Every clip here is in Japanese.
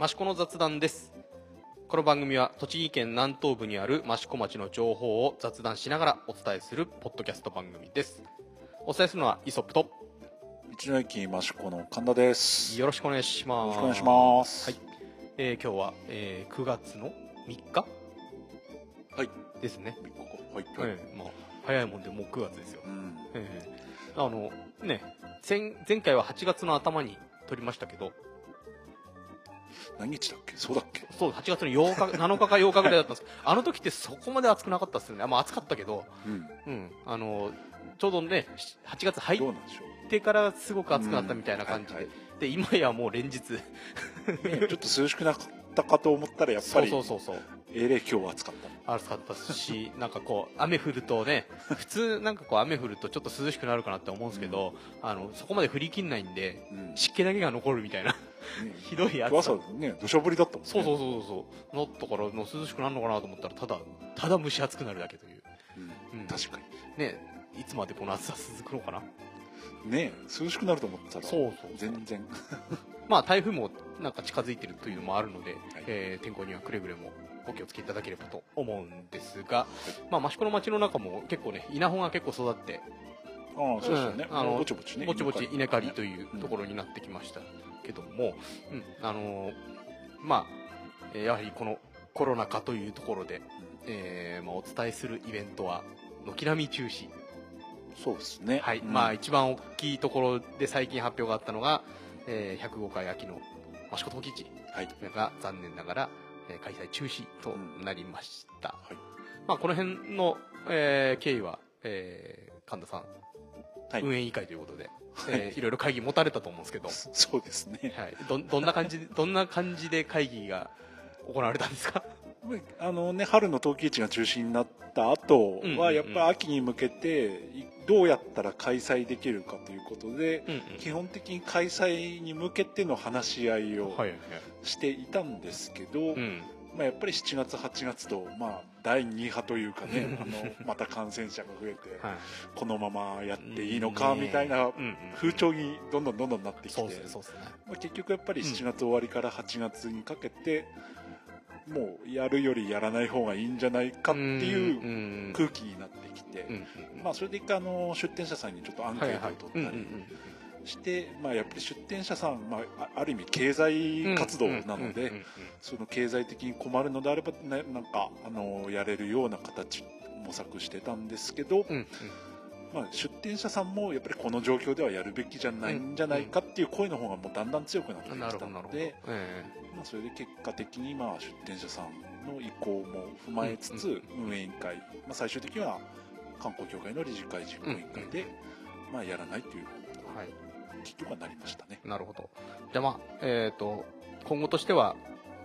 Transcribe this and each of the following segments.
益子の雑談ですこの番組は栃木県南東部にある益子町の情報を雑談しながらお伝えするポッドキャスト番組ですお伝えするのはイソップと道の駅益子の神田です。よろしくお願いしますよろしくお願いします。はい、えー今日は、えー9月の3日？はい。ですね、ここはい。ええまあ、早いもんでもう9月ですよ、うん。ええあのね前前回は8月の頭に撮りましたけど何日だっけ？そうだっけ？そう8月の8日 7日か8日ぐらいだったんです。けどあの時ってそこまで暑くなかったですよね。まあ暑かったけど、うん。うん、あのちょうどね8月入ってからすごく暑くなったみたいな感じで、うんはいで今やもう連日。う。ねちょっと涼しくなったかと思ったら、やっぱそうり、そうそうそうえれ今日は暑かった。暑かったし なんかこう雨降るとね普通なんかこう雨降るとちょっと涼しくなるかなって思うんですけど、あのそこまで降りきんないんでうん。ね湿気だけが残るみたいな ひどい暑さ朝ね、土砂降りだったもんね。そうそうそうそうなったからもう涼しくなるのかなと思ったらただただ蒸し暑くなるだけといううん。うん確かねいつまでこの暑さ続くのかなに。ね涼しくなると思ったら、そうそう全然。まあ台風もなんか近づいてるというのもあるので、はいえー天候にはくれぐれもお気をつけいただければと思うんですが、まあ、益子の町の中も結構ね稲穂が結構育ってああ、そうですよね。うんあのぼちぼちね。ぼちぼち稲刈りとう。いうところになってきましたけども、うんあのーまあえーやはりこのコロナ禍というところで、えーまあ、お伝えするイベントは軒並み中止そうですね。はい、うんまあ一番大きいところで最近発表があったのが、えー105回秋の益子陶器市はい。が残念ながら、えー開催中止となりました、はい。まあこの辺の、えー経緯は、えー神田さん、はい。運営委員会ということで、はい。えーいろいろ会議持たれたと思うんですけど、そうですね。はい、どどんな感じで どんな感じで会議が行われたんですか？あのね、春の陶器市が中止になった後は、やっぱり秋に向けて、いどうやったら開催できるかということで、うんうん。基本的に開催に向けての話し合いをしていたんですけど、うん。まあ、やっぱり7月、8月と、まあ、第2波というかね、あのまた感染者が増えて、はい。このままやっていいのかみたいな風潮にどんどんどんどんなってきて、ねまあ、結局やっぱりうん。7月終わりから8月にかけて、もうやるよりやらない方がいいんじゃないかっていううん空気になってきて、まあ、それで一回あの出店者さんにちょっとアンケートを取ったりして、まあ、やっぱり出店者さん、まあ、あある意味経済活動なので、その経済的に困るのであれば、ね、なんかあのやれるような形模索してたんですけど、うんうん。まあ、出店者さんもやっぱりこの状況ではやるべきじゃないんじゃないかっていう声の方がもうだんだん強くなってきたのでえ、まあ、それで結果的にまあ出店者さんの意向も踏まえつつうん運営委員会、まあ、最終的には観光協会の理事会実行委員会で、まあ、やらないというえはい結局はなりましたね。なるほど。じゃあまあ、えっ、と、今後としては、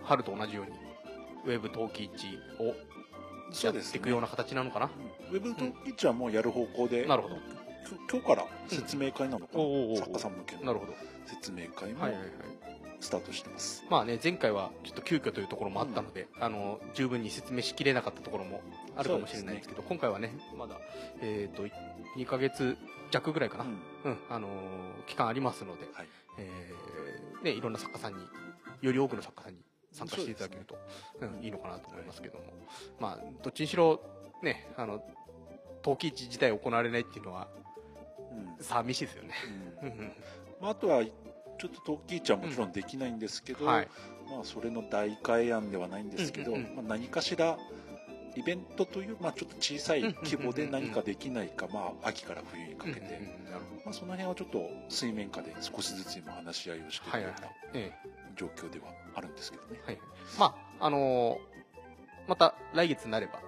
春と同じように、ウェブ陶器市をやっていくような形なのかな？ウェブトキッチはもうやる方向で、なるほど。今日から説明会なのかな、おうおうおう作家さん向けのなるほど。説明会もはいはいはい。スタートしてます。まあね、前回はちょっと急遽というところもあったので、あの、十分に説明しきれなかったところもあるかもしれないですけど、今回はね、まだ、えっ、と、2ヶ月弱ぐらいかな。うん。うん、あのー期間ありますので、はい。えーね、いろんな作家さんに、より多くの作家さんに参加していただけると、うね。ん、いいのかなと思いますけども、まあ、どっちにしろ、ね、あの、陶器市自体行われないっていうのは、うん。寂しいですよね。うん。うん。まあ、あとはちょっとトッキーちゃんはもちろんできないんですけど、はい。まあ、それの代替案ではないんですけど、うんうんうん。まあ、何かしらイベントという、まあ、ちょっと小さい規模で何かできないか、まあ、秋から冬にかけて、まあ、その辺はちょっと水面下で少しずつ今話し合いをしているような。状況ではあるんですけどね。はいはい。まあ、あのーまた来月になれば、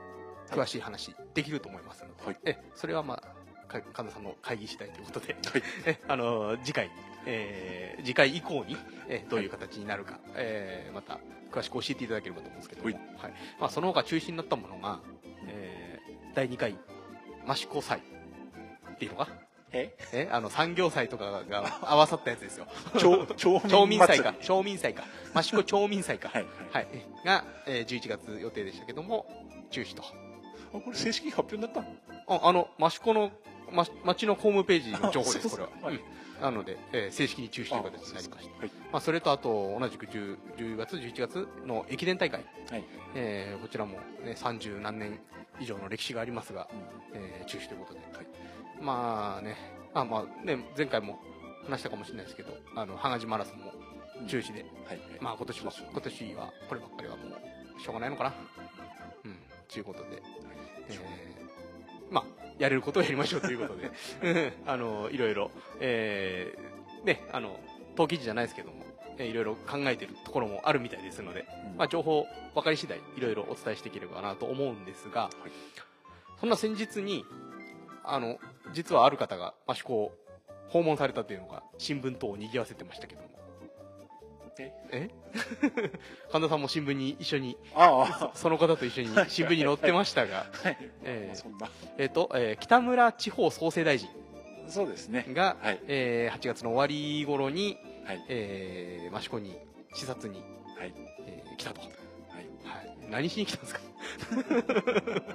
詳しい話できると思いますので、はい。ええそれはまあ、か神田さんの会議次第ということで、はい。えあの次回、えー次回以降に、えどういう形になるか、えーまた詳しく教えていただければと思うんですけど。も、はい。はい。まあ、その他中止になったものが、えー第2回益子祭。っていうのがえ？え？あの産業祭とかが合わさったやつですよ。町民祭。祭か。町民祭か。益子町民祭か。はい、はい。はい、が、えー11月予定でしたけども中止と。あこれ正式に発表になったの？ああの益子の、ま、町のホームページの情報ですこれは、はい。うんなので、えー正式に中止という形になりました。まあ、それとあと、同じく 10, 10月、11月の駅伝大会、はい。えーこちらも、ね、30何年以上の歴史がありますが、えー中止ということで、まあね、あまあね、前回も話したかもしれないですけど、あの、羽賀島マラソンも中止で、はい。まあ今年は、そうそう今年はこればっかりはもう、しょうがないのかな。うん、ということで、えーまあ、やれることをやりましょうということで、うん。あの、いろいろ、えーね、あの、陶器時じゃないですけども、えーいろいろ考えているところもあるみたいですので、うん。まあ、情報分かり次第、いろいろお伝えしていければなと思うんですが、そんな先日に、あの、実はある方が益子を訪問されたというのが、新聞等を賑わせてましたけども。ええ？神田さんも新聞に一緒に、ああ。その方と一緒に新聞に載ってましたが、はい。ええ。っ、と、えー北村地方創生大臣そうですね。が、はい。えー8月の終わり頃に、はい。えー益子に視察に、はい。えー来たと、はい。はい。何しに来たんですか？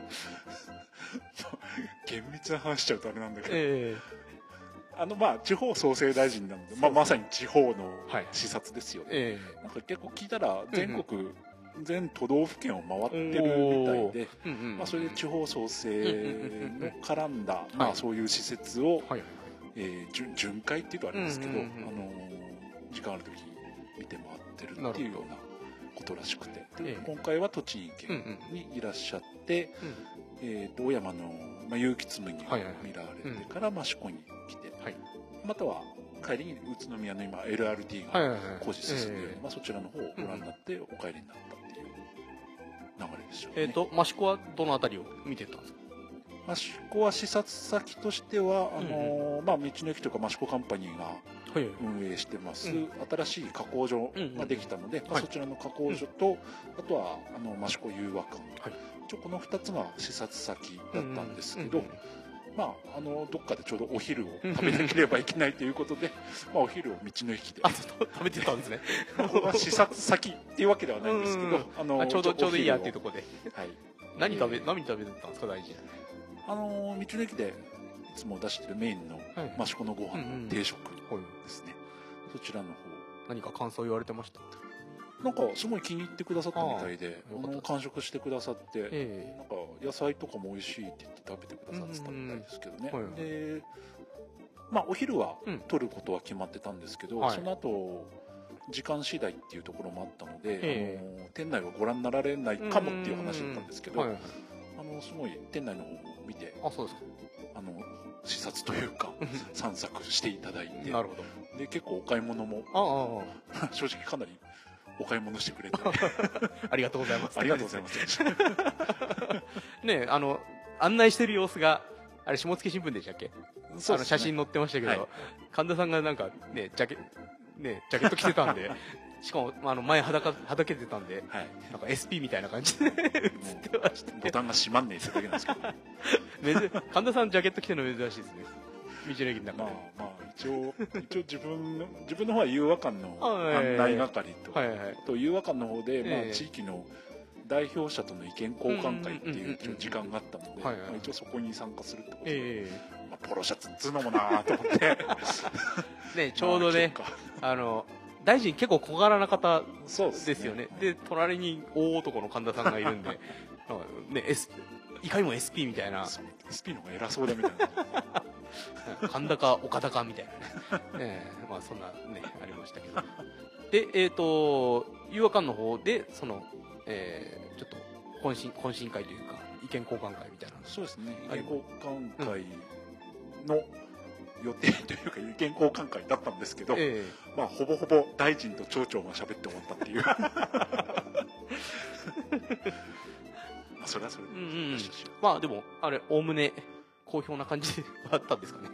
厳密な話しちゃうとあれなんだけど。えあのまあ地方創生大臣なので、まあ、まさに地方のはい視察ですよね、ーえなんか結構聞いたら全国、全都道府県を回ってるみたいで、ー。うんうん。まあ、それで地方創生の絡んだ、まあ、はい。そういう施設を、はい。えー巡巡回っていうとあれですけど、うんうんうん。あのー時間ある時見て回ってるっていうようなことらしくて。でええ今回は栃木うん県にいらっしゃって、うん。えーと小山の、まあ、結城紬をはいはいはい。見られてから益子に来て、はい。または帰りに宇都宮の今 LRT がはいはいはい。工事進んでいる、え。まあ、そちらの方をご覧になってお帰りになったっていう流れでしょうね。ーえーと益子はどのあたりを見てたんですか？益子は視察先としてはあのーまあ、道の駅とか益子カンパニーがはい。はい運営してます、うん。新しい加工所ができたので、まあ、はいそちらの加工所と、あとはあの益子融和館、はい。一応この2つが視察先だったんですけど、うんうんまあ、あのどっかでちょうどお昼を食べなければいけないということで、まあ、お昼を道の駅で。食べてたんですね。視察先っていうわけではないんですけど、うんあのあちょうどちょうどいいやっていうとところで。はい。何食べ、えー何食べてたんですか大臣あの道の駅でいつも出してるメインのはい。益子のご飯の定食はいですね、そちらの方。何か感想言われてました？なんかすごい気に入ってくださったみたいで完食してくださって、えなんか野菜とかも美味しいって言って食べてくださってたみたいですけどね、うんうん。はいでまあお昼はうん。取ることは決まってたんですけど、はい。その後時間次第っていうところもあったので、えあの店内はご覧になられないかもっていう話だったんですけど、はいはいあのすごい店内の方を見てあそうですか。あの視察というか散策していただいてなるほど。で結構お買い物もあああ。正直かなりお買い物してくれて。あ ありがとうございます。ありがとうございます。ねあの案内してる様子があれ下野新聞でしたっけ？ね。あの写真載ってましたけど、はい。神田さんがなんかねジャケねジャケット着てたんで しかもあの前裸はだけてたんではい。なんか SP みたいな感じで映ってました。ボタンが閉まんねえってだけなんですけど。神田さんジャケット着てるの珍しいですね道の駅の中あで、まあ一応一応自分の自分の方は融和館のはい。案内係と、はいはい。と融和館の方で、まえ。えあ、地域の代表者との意見交換会っていう一応時間があったので、はいはい。まあ一応そこに参加するってことで、えまあ、ポロシャツっつうのもなーと思って。えねちょうどねまああの大臣結構小柄な方そうですね。ですよね。で隣に大男の神田さんがいるんでなんかね、S、いかにも SP みたいな。SP の方が偉そうだみたいな。神田か岡田かみたいなね。ね えまあそんなねありましたけど。でえっ、と誘惑館の方でその、えーちょっと懇親懇親会というか意見交換会みたいなそうですね。意はい見交換会の予定というか意見交換会だったんですけど、えまあ、ほぼほぼ大臣と町長が喋って終わったっていう。ま あそれはそれで、うんうんまあでもあれおおむね好評な感じだったんですかね。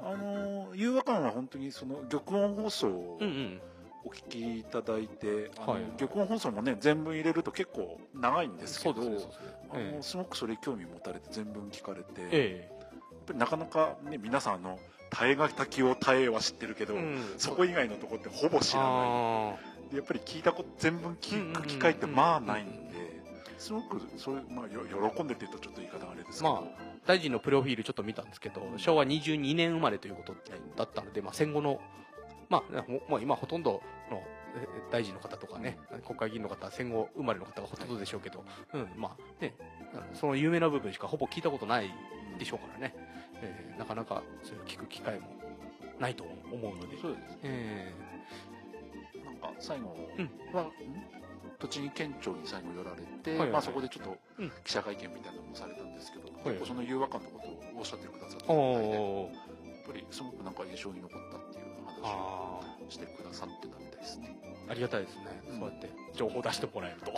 あのー融和館は本当にその玉音放送をお聞きいただいて、玉音放送もね全文入れると結構長いんですけどすごくそれ興味持たれて全文聞かれて、やっえぱりなかなかね皆さんあの耐えが滝を耐えは知ってるけど、えうん。そこ以外のとこってほぼ知らない。やっぱり聞いたこと全文聞く機会ってまあないんですごくそういう、まあ、よ喜んでって言うとちょっと言い方があれですけど、まあ、大臣のプロフィールちょっと見たんですけど、昭和22年生まれということだったので、まあ、戦後の、まあ、もう今ほとんどの大臣の方とかね、国会議員の方、戦後生まれの方がほとんどでしょうけど、うん、まあね、その有名な部分しかほぼ聞いたことないでしょうからね、えー、なかなかそれを聞く機会もないと思うので。そうですね。えー、なんか最後は、うん、栃木県庁に最後寄られて、はいはい、まあ、そこでちょっと記者会見みたいなのもされたんですけど、結構その誘惑感のことをおっしゃってくださってやっぱりすごくなんか印象に残ったっていう話をしてくださってたみたいですね。ありがたいですね、うん、そうやって情報出してもらえると。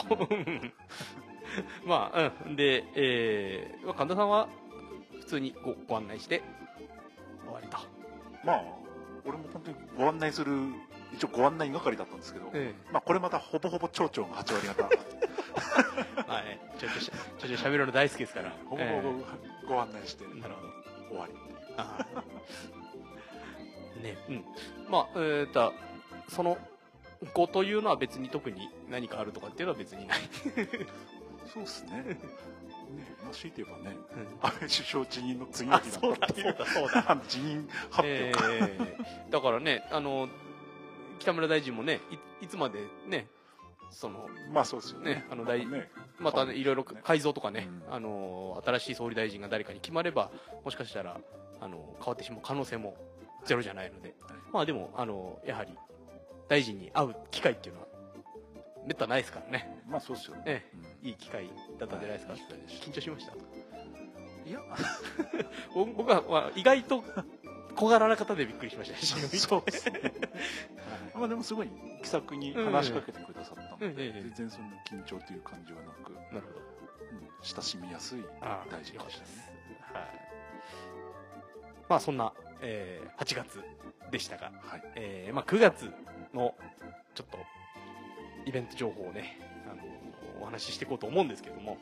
まあうん。で、えー、神田さんは普通にごご案内して終わりと。まあ俺も本当にご案内する一応ご案内係だったんですけど、ええ、まあこれまたほぼほぼ町長が8割方。まあねちょっとしちょっと喋るの大好きですから。ほぼほぼご案内して、なるほど。終わりあねうん。まあえー、とその子というのは別に特に何かあるとかっていうのは別にない。そうっすね。ねまあ、強いて言えばね、うん、安倍首相辞任の次の日だったっていうそうだそうだ。辞任発表、えー、だからねあの北村大臣もねいいつまでねそのまあそうですよね、ね、あの大、ね、また、ね、いろいろ改造とかね、うん、あの新しい総理大臣が誰かに決まればもしかしたらあの変わってしまう可能性もゼロじゃないので、はい、まあでもあのやはり大臣に会う機会っていうのはめったないですからね。まあそうですよね、ええ、いい機会だったんじゃないですか、はい、緊張しました。いや。僕は、まあ、意外と小柄な方でびっくりしました。そうですね、まあでもすごい気さくに話しかけてくださったので、うん。全然そんな緊張という感じはなくなるほど、うん、親しみやすい大臣でしたね。はい。まあそんな、えー、8月でしたが、はい。えーまあ、9月のちょっとイベント情報をね、あのお話ししていこうと思うんですけども、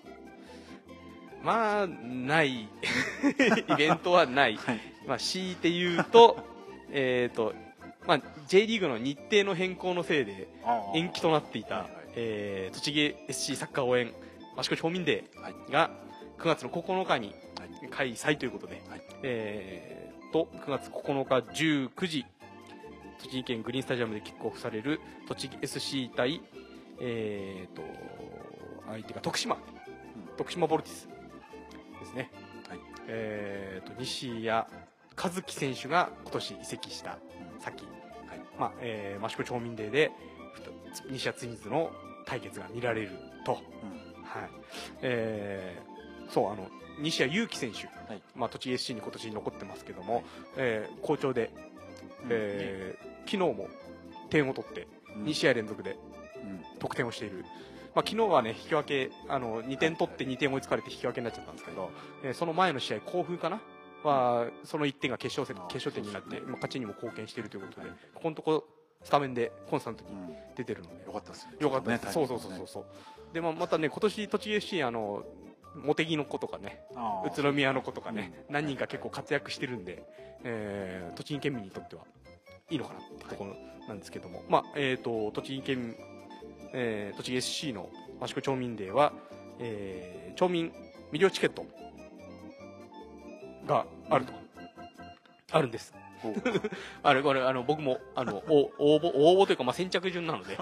まあ、ない。イベントはない。はい、まあ、強いて言うと、えっ、と、まあ、J リーグの日程の変更のせいで延期となっていた、えー、栃木 SC サッカー応援益子町民デーが9月の9日に開催ということで、はい、えー、と9月9日19時栃木県グリーンスタジアムでキックオフされる栃木 SC 対、えーと、相手が徳島、うん、徳島ボルティスですね、はい。えーと、西谷和樹選手が今年移籍した先、はいまあえー、益子町民デーで西谷ツインズの対決が見られると、うん、はい。えー、そうあの西谷裕樹選手、はい。まあ、栃木 SC に今年残ってますけども、はい、えー、好調で、えー、昨日も点を取って2試合連続で得点をしている、まあ、昨日はね引き分けあの2点取って2点追いつかれて引き分けになっちゃったんですけど、えー、その前の試合甲府かなはその1点が決勝戦決勝点になって、まあ、勝ちにも貢献しているということで、ここのとこスタメンでコンスタントに出てるので、よかったですね。よかったです、ね、そうそうそうそう。でもまたね今年栃木 FC あの茂木の子とかね宇都宮の子とかね、何人か結構活躍してるんで、えー、栃木県民にとってはいいのかなってところなんですけども、はい、まあえーと、栃木県、えー、栃木 SC の益子町民デーは、えー、町民無料チケットがあると、うん、あるんです。あれ、これ、あの、僕も、あの、応募、応募というか、まあ、先着順なので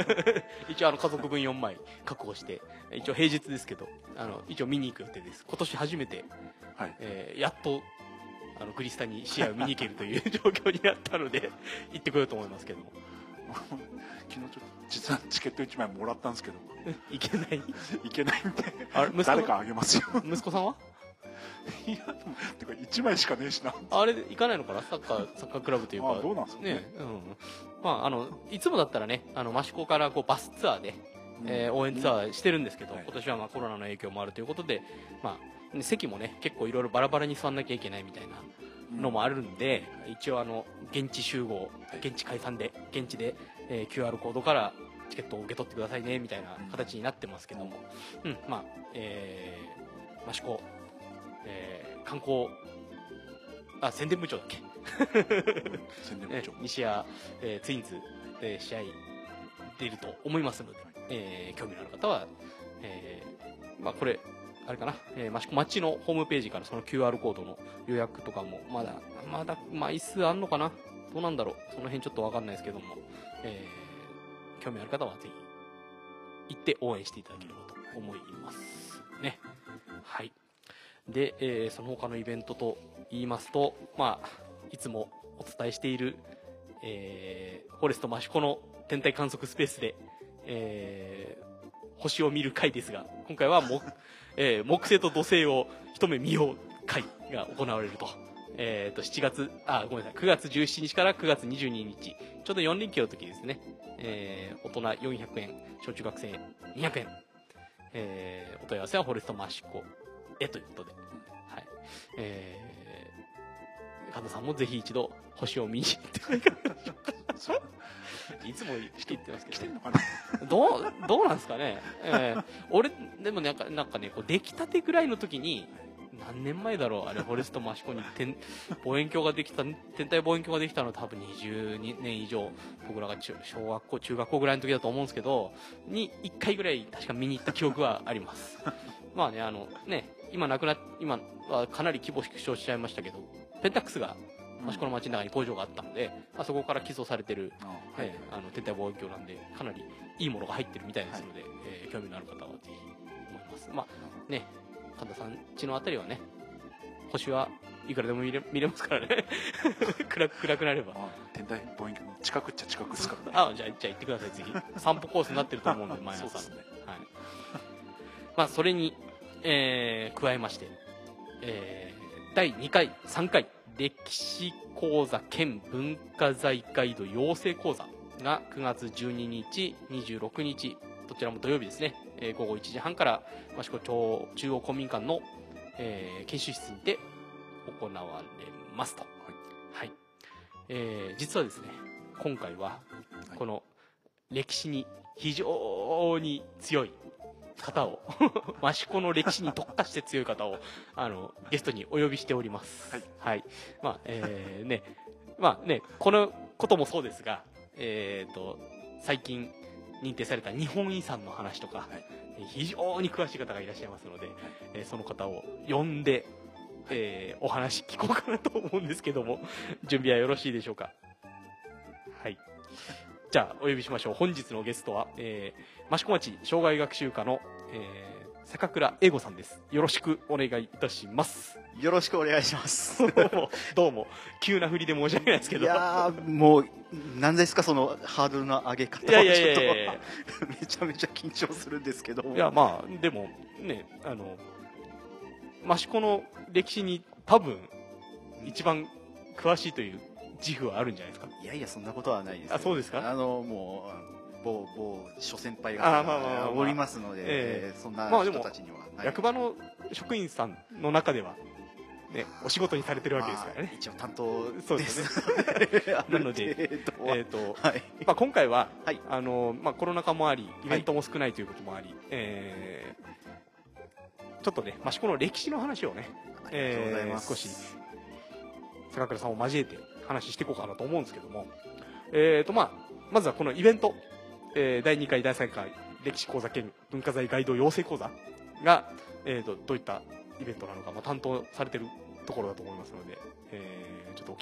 一応、あの、家族分4枚確保して、一応平日ですけど、あの、一応見に行く予定です。今年初めて、はい、えー、やっとあのグリスタに試合を見に行けるという状況になったので行ってこようと思いますけども。昨日ちょっと実はチケット1枚もらったんですけど。行けない？行けないんで。あれ誰かあげますよ。息子さんは？いやてか1枚しかねえしな。あれ行かないのかな？サッカーサッカークラブというか。どうなんですかね、ね、うん。まああのいつもだったらねあの益子からこうバスツアーで、うん、えー、応援ツアーしてるんですけど、うん、今年はまあコロナの影響もあるということで、まあ、席もね結構いろいろバラバラに座んなきゃいけないみたいなのもあるんで、うん、一応あの現地集合、現地解散で現地で、えー、QR コードからチケットを受け取ってくださいねみたいな形になってますけども、うん、まあ、えー、益子、えー、観光あ宣伝部長だっけ？宣伝部長西谷、えー、ツインズで試合出ると思いますので、えー、興味のある方はえー、まあこれ、あれかな、えー、益子町のホームページからその QR コードの予約とかも、まだ、まだ枚数あんのかな？どうなんだろう？その辺ちょっとわかんないですけども、えー、興味ある方はぜひ、行って応援していただければと思います。ね。はい。で、えー、その他のイベントと言いますと、まあ、いつもお伝えしている、えー、フォレスト益子の天体観測スペースで、えー、星を見る会ですが、今回は木、えー、木星と土星を一目見よう会が行われると。えっ、ー、と、7月、あ、ごめんなさい、9月17日から9月22日、ちょうど4連休の時ですね。えー、大人400円、小中学生200円。えー、お問い合わせはフォレスト益子へということで。はい。えー、神田さんもぜひ一度星を見に行ってもいいかいつも言ってますけど、ね、来てんのかなどう、どうなんですかね。えー、俺、でもなんか、なんかね、こう、出来たてぐらいの時に、何年前だろうあれ、フォレスト益子に天望遠鏡ができた、天体望遠鏡ができたのは多分20年以上、僕らが中小学校、中学校ぐらいの時だと思うんですけど、に1回ぐらい確か見に行った記憶はあります。まあね、あの、ね、今なくな、今はかなり規模縮小しちゃいましたけど、ペンタックスが益子の街の中に工場があったので、まあ、そこから寄贈されてる、あはい、あの天体望遠鏡なんでかなりいいものが入ってるみたいですので、はい、えー、興味のある方はぜひ思います。まあね神田さん家のあたりはね星はいくらでも見れ見れますからね。暗く暗くなれば。天体望遠鏡の近くっちゃ近くですからね。あじゃあじゃあ行ってくださいぜひ。散歩コースになってると思うんで 毎朝ね、はい。まあそれに、えー、加えまして、えー、第2回3回歴史講座兼文化財ガイド養成講座が9月12日、26日、どちらも土曜日ですね、えー、午後1時半から益子町中央公民館の、えー、研修室にて行われますと。はい。はい、えー、実はですね、今回は、この歴史に非常に強い方を 益子の歴史に特化して強い方をあのゲストにお呼びしております。はい。はい、まあ、えー、ね、まあね、このこともそうですが、えっ、ー、と、最近認定された日本遺産の話とか、はい、非常に詳しい方がいらっしゃいますので、はい、えー、その方を呼んで、えー、お話聞こうかなと思うんですけども、準備はよろしいでしょうか？はい。じゃあ、お呼びしましょう。本日のゲストは、えー、益子町障害学習課の、えー、坂倉英吾さんです。よろしくお願いいたします。よろしくお願いします。どうも、どうも、急な振りで申し訳ないですけど。いやもう、何ですか、そのハードルの上げ方は。いやいやいやいやめちゃめちゃ緊張するんですけどいや、まあ、でも、ね、あの、益子の歴史に多分、一番詳しいという自負はあるんじゃないですかいやいやそんなことはないですあそうですか？あのもう某某諸先輩が、まあまあおりますので、えー、そんな人たちには役場の職員さんの中ではね、お仕事にされてるわけですからね。一応担当そうですね。なので、えっ、ー、と、はい、まあ今回は、はい、あの、まあコロナ禍もあり、イベントも少ないということもあり、はい、えー、ちょっとね、益子の歴史の話をね、えー、少し、坂倉さんを交えて話していこうかなと思うんですけども、えーとまあ、まずはこのイベント、えー、第2回、第3回歴史講座兼文化財ガイド養成講座が、えーと、どういったイベントなのか、まあ、担当されてるところだと思いますので、えー、ちょっとお聞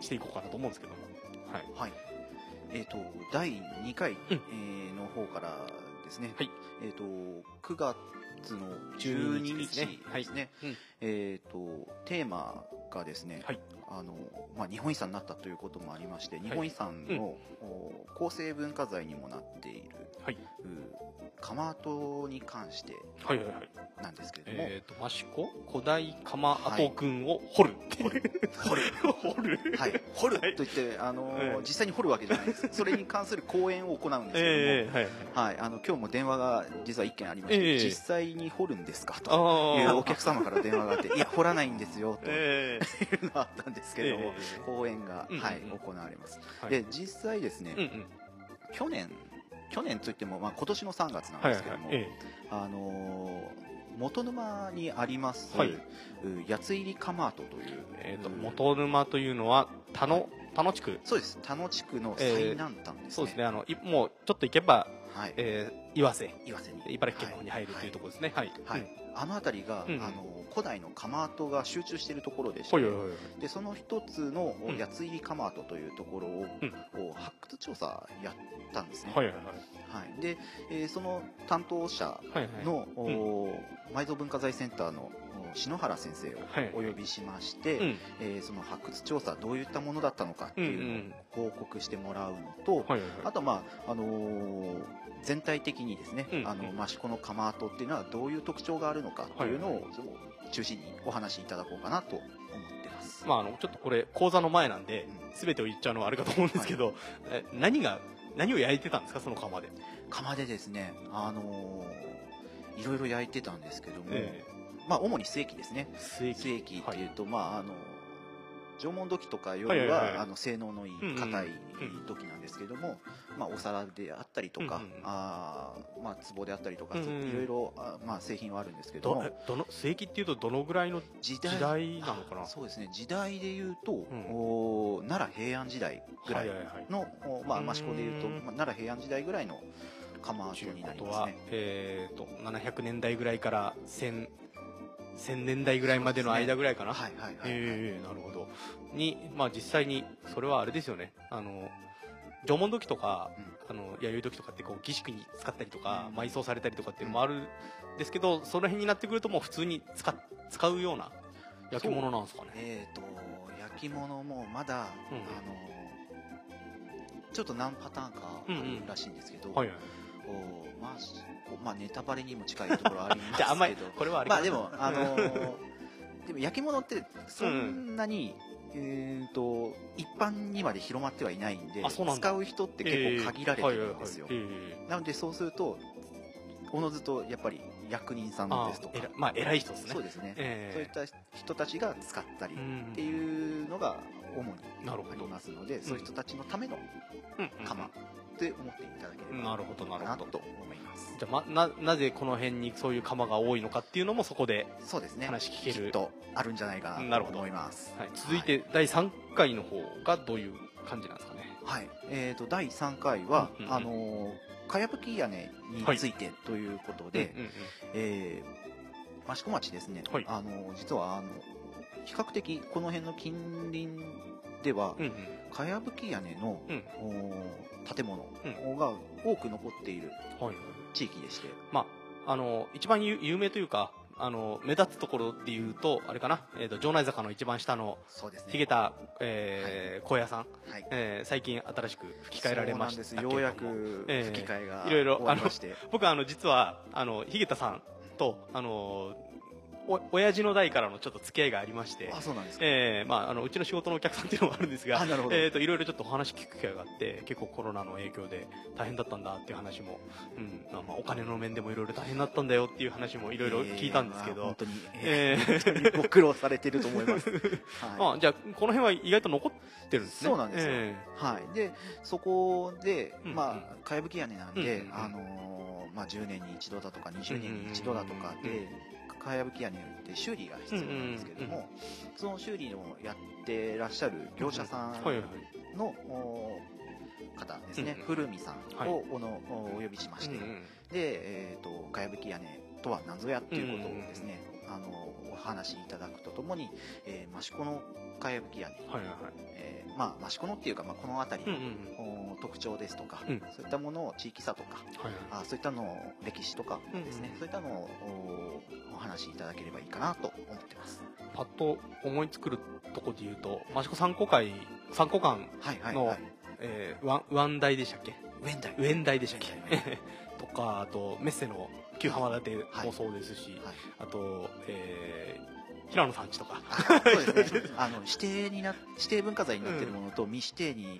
きしていこうかなと思うんですけども。はい。はい、えっ、ー、と、第2回、うん、えー、の方からですね、はい、えっ、ー、と、9月の12日ですね、はい。ね。うん、えと、テーマがですね、はい、あのまあ、日本遺産になったということもありまして、日本遺産の、構成文化財にもなっている、はい、釜跡に関してなんですけれども、はいはいはい、えーと、益子？古代釜跡群を掘る、掘る。掘る。掘る。はい。掘るといって、あのー、実際に掘るわけじゃないです。それに関する講演を行うんですけれども、はい、あの今日も電話が実は1件ありまして、えー、実際に掘るんですか？というお客様から電話があっていや掘らないんですよと。いうのがあったんですけれども、講演が、はい、行われます、で実際ですね、去年去年といっても、まあ、今年の3月なんですけども、はいはいはい、あのー、元沼にあります、はい、八つ入り釜跡という、えーと、元沼というのは田野、田野地区。そうです。田野地区の最南端ですね、えー、そうですね。あのもうちょっと行けばはい、えー、岩瀬。岩瀬に。茨城県の方に入るというところですね。はい、はい、うん、あの辺りが、うん、あの古代の釜跡が集中しているところでして、でその一つの八つ入り釜跡というところを、発掘調査やったんですね、はいはいはい。はい、で、えー、その担当者の、はいはい、埋蔵文化財センターの篠原先生をお呼びしまして、はい、えー、その発掘調査どういったものだったのかっていうのを報告してもらうのと、うんうん、あとまああのー、全体的にですね、うんうん、あの益子の釜跡っていうのはどういう特徴があるのかというのを中心にお話しいただこうかなと思ってます。まああのちょっとこれ講座の前なんで、す、べ、てを言っちゃうのはあるかと思うんですけど、はい、え何が何を焼いてたんですかその釜で？釜でですね、あのー、いろいろ焼いてたんですけども、えー、まあ主に末期ですね。末期っていうと、はい、まああの縄文土器とかよりは,、あの性能のいい硬い土器なんですけども、まあ、お皿であったりとか、あまあ壺であったりとか、いろいろまあ製品はあるんですけども。どの世紀っていうとどのぐらいの時代なのかな？そうですね。時代でいうと、お奈良平安時代ぐらいの、まあ益子でいうと、まあ、奈良平安時代ぐらいの釜跡になりますね。えーと、と700年代ぐらいから1000 1000年代ぐらいまでの間ぐらいかな？はいはいはい、えー、なるほど。に、まあ実際に、それはあれですよね。あの、縄文土器とか、うん、あの、弥生土器とかってこう儀式に使ったりとか、埋葬されたりとかっていうのもあるんですけど、その辺になってくるともう普通に使使うような焼き物なんですかね？えっ、ー、と、焼き物もまだ、うん、あの、ちょっと何パターンかあるらしいんですけど、うんうん。はいはい、おまあ、まあ、ネタバレにも近いところありますけど。あんまりこれはありまあでもあのー、でも焼き物ってそんなに、うん、えーと一般にまで広まってはいないんで使う人って結構限られてるんですよ、なのでそうするとおのずとやっぱり役人さんですとか。まあ偉い人ですね。そうですね、えー、そういった人たちが使ったりっていうのが主にありますので、そういう人たちのための釜って思っていただければなるほどなるほど。と思います。じゃあ、ま、ななぜこの辺にそういう釜が多いのかっていうのもそこでそうですね。話聞ける。とあるんじゃないかなと思います、はい、続いて第3回の方がどういう感じなんですかね？はい。えーと、第3回は、うんうんうん、あのかやぶき屋根についてということで、はいうんうんうん、えー、益子町ですね、はい、あの実はあの比較的この辺の近隣では、うんうん、かやぶき屋根の、うん、建物が多く残っている地域でして、まあ、あの一番有名というかあの目立つところでいうとあれかな、えーと、城内坂の一番下のひげた、えー、高野山、はい。えー、最近新しく吹き替えられましたようやく吹き替えが、いろいろあの 僕はあの実はあのひげたさんとあのお親父の代からのちょっと付き合いがありまして。あそうなんですか、えーまあ、あのうちの仕事のお客さんっていうのもあるんですがあなるほど、えーと、いろいろちょっとお話聞く機会があって結構コロナの影響で大変だったんだっていう話も、うんまあ、お金の面でもいろいろ大変だったんだよっていう話もいろいろ聞いたんですけど、えー、本当に、えー、ご苦労されてると思います、はい、あじゃあこの辺は意外と残ってるんですね。そうなんですよ、えー、はい、でそこで、まあ、かやぶき屋根なんで、うんうん、あのー、まあ、10年に一度だとか20年に一度だとかで、かやぶき屋根って修理が必要なんですけども、その修理をやってらっしゃる業者さんの方ですね、古見さんをおのお呼びしまして、で、えーと、かやぶき屋根とは何ぞやっていうことをですね、あのお話しいただくとともに、えー、益子のかやぶき屋根、えー、まあ益子のっていうか、まあ、この辺りの、特徴ですとか、うん、そういったものを地域差とか、はいはい、あそういったのを歴史とかですね、そういったのをお話しいただければいいかなと思ってます。パッと思いつくるとこで言うと益子三古会三古館の、はいはいはいえー、ワンワン大でしたっけ？ウ大ウェン大でしたっけ？とかあとメッセの旧浜立てもそうですし、はいはい、あと、えー、平野さんちとか。そうですね。あの指定にな指定文化財になってるものと未指定に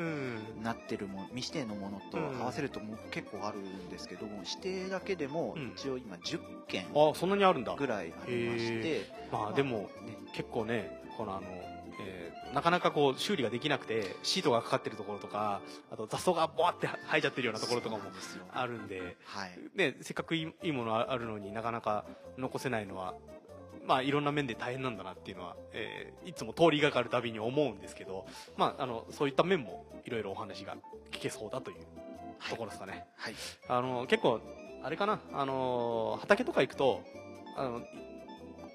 なってるもの、未指定のものと合わせるとも結構あるんですけども指定だけでも一応今10件あそんなにあるんだ。ぐらいありましてまあでも、ね、結構ねこのあのえー、なかなかこう修理ができなくてシートがかかってるところとかあと雑草がボワって生えちゃってるようなところとかもあるんで。はい、でせっかくいいものあるのになかなか残せないのはまあ、いろんな面で大変なんだなっていうのは、えー、いつも通りがかるたびに思うんですけど、まあ、あのそういった面もいろいろお話が聞けそうだというところですかね。はい。あの、結構、あれかな、あの、畑とか行くと、あの、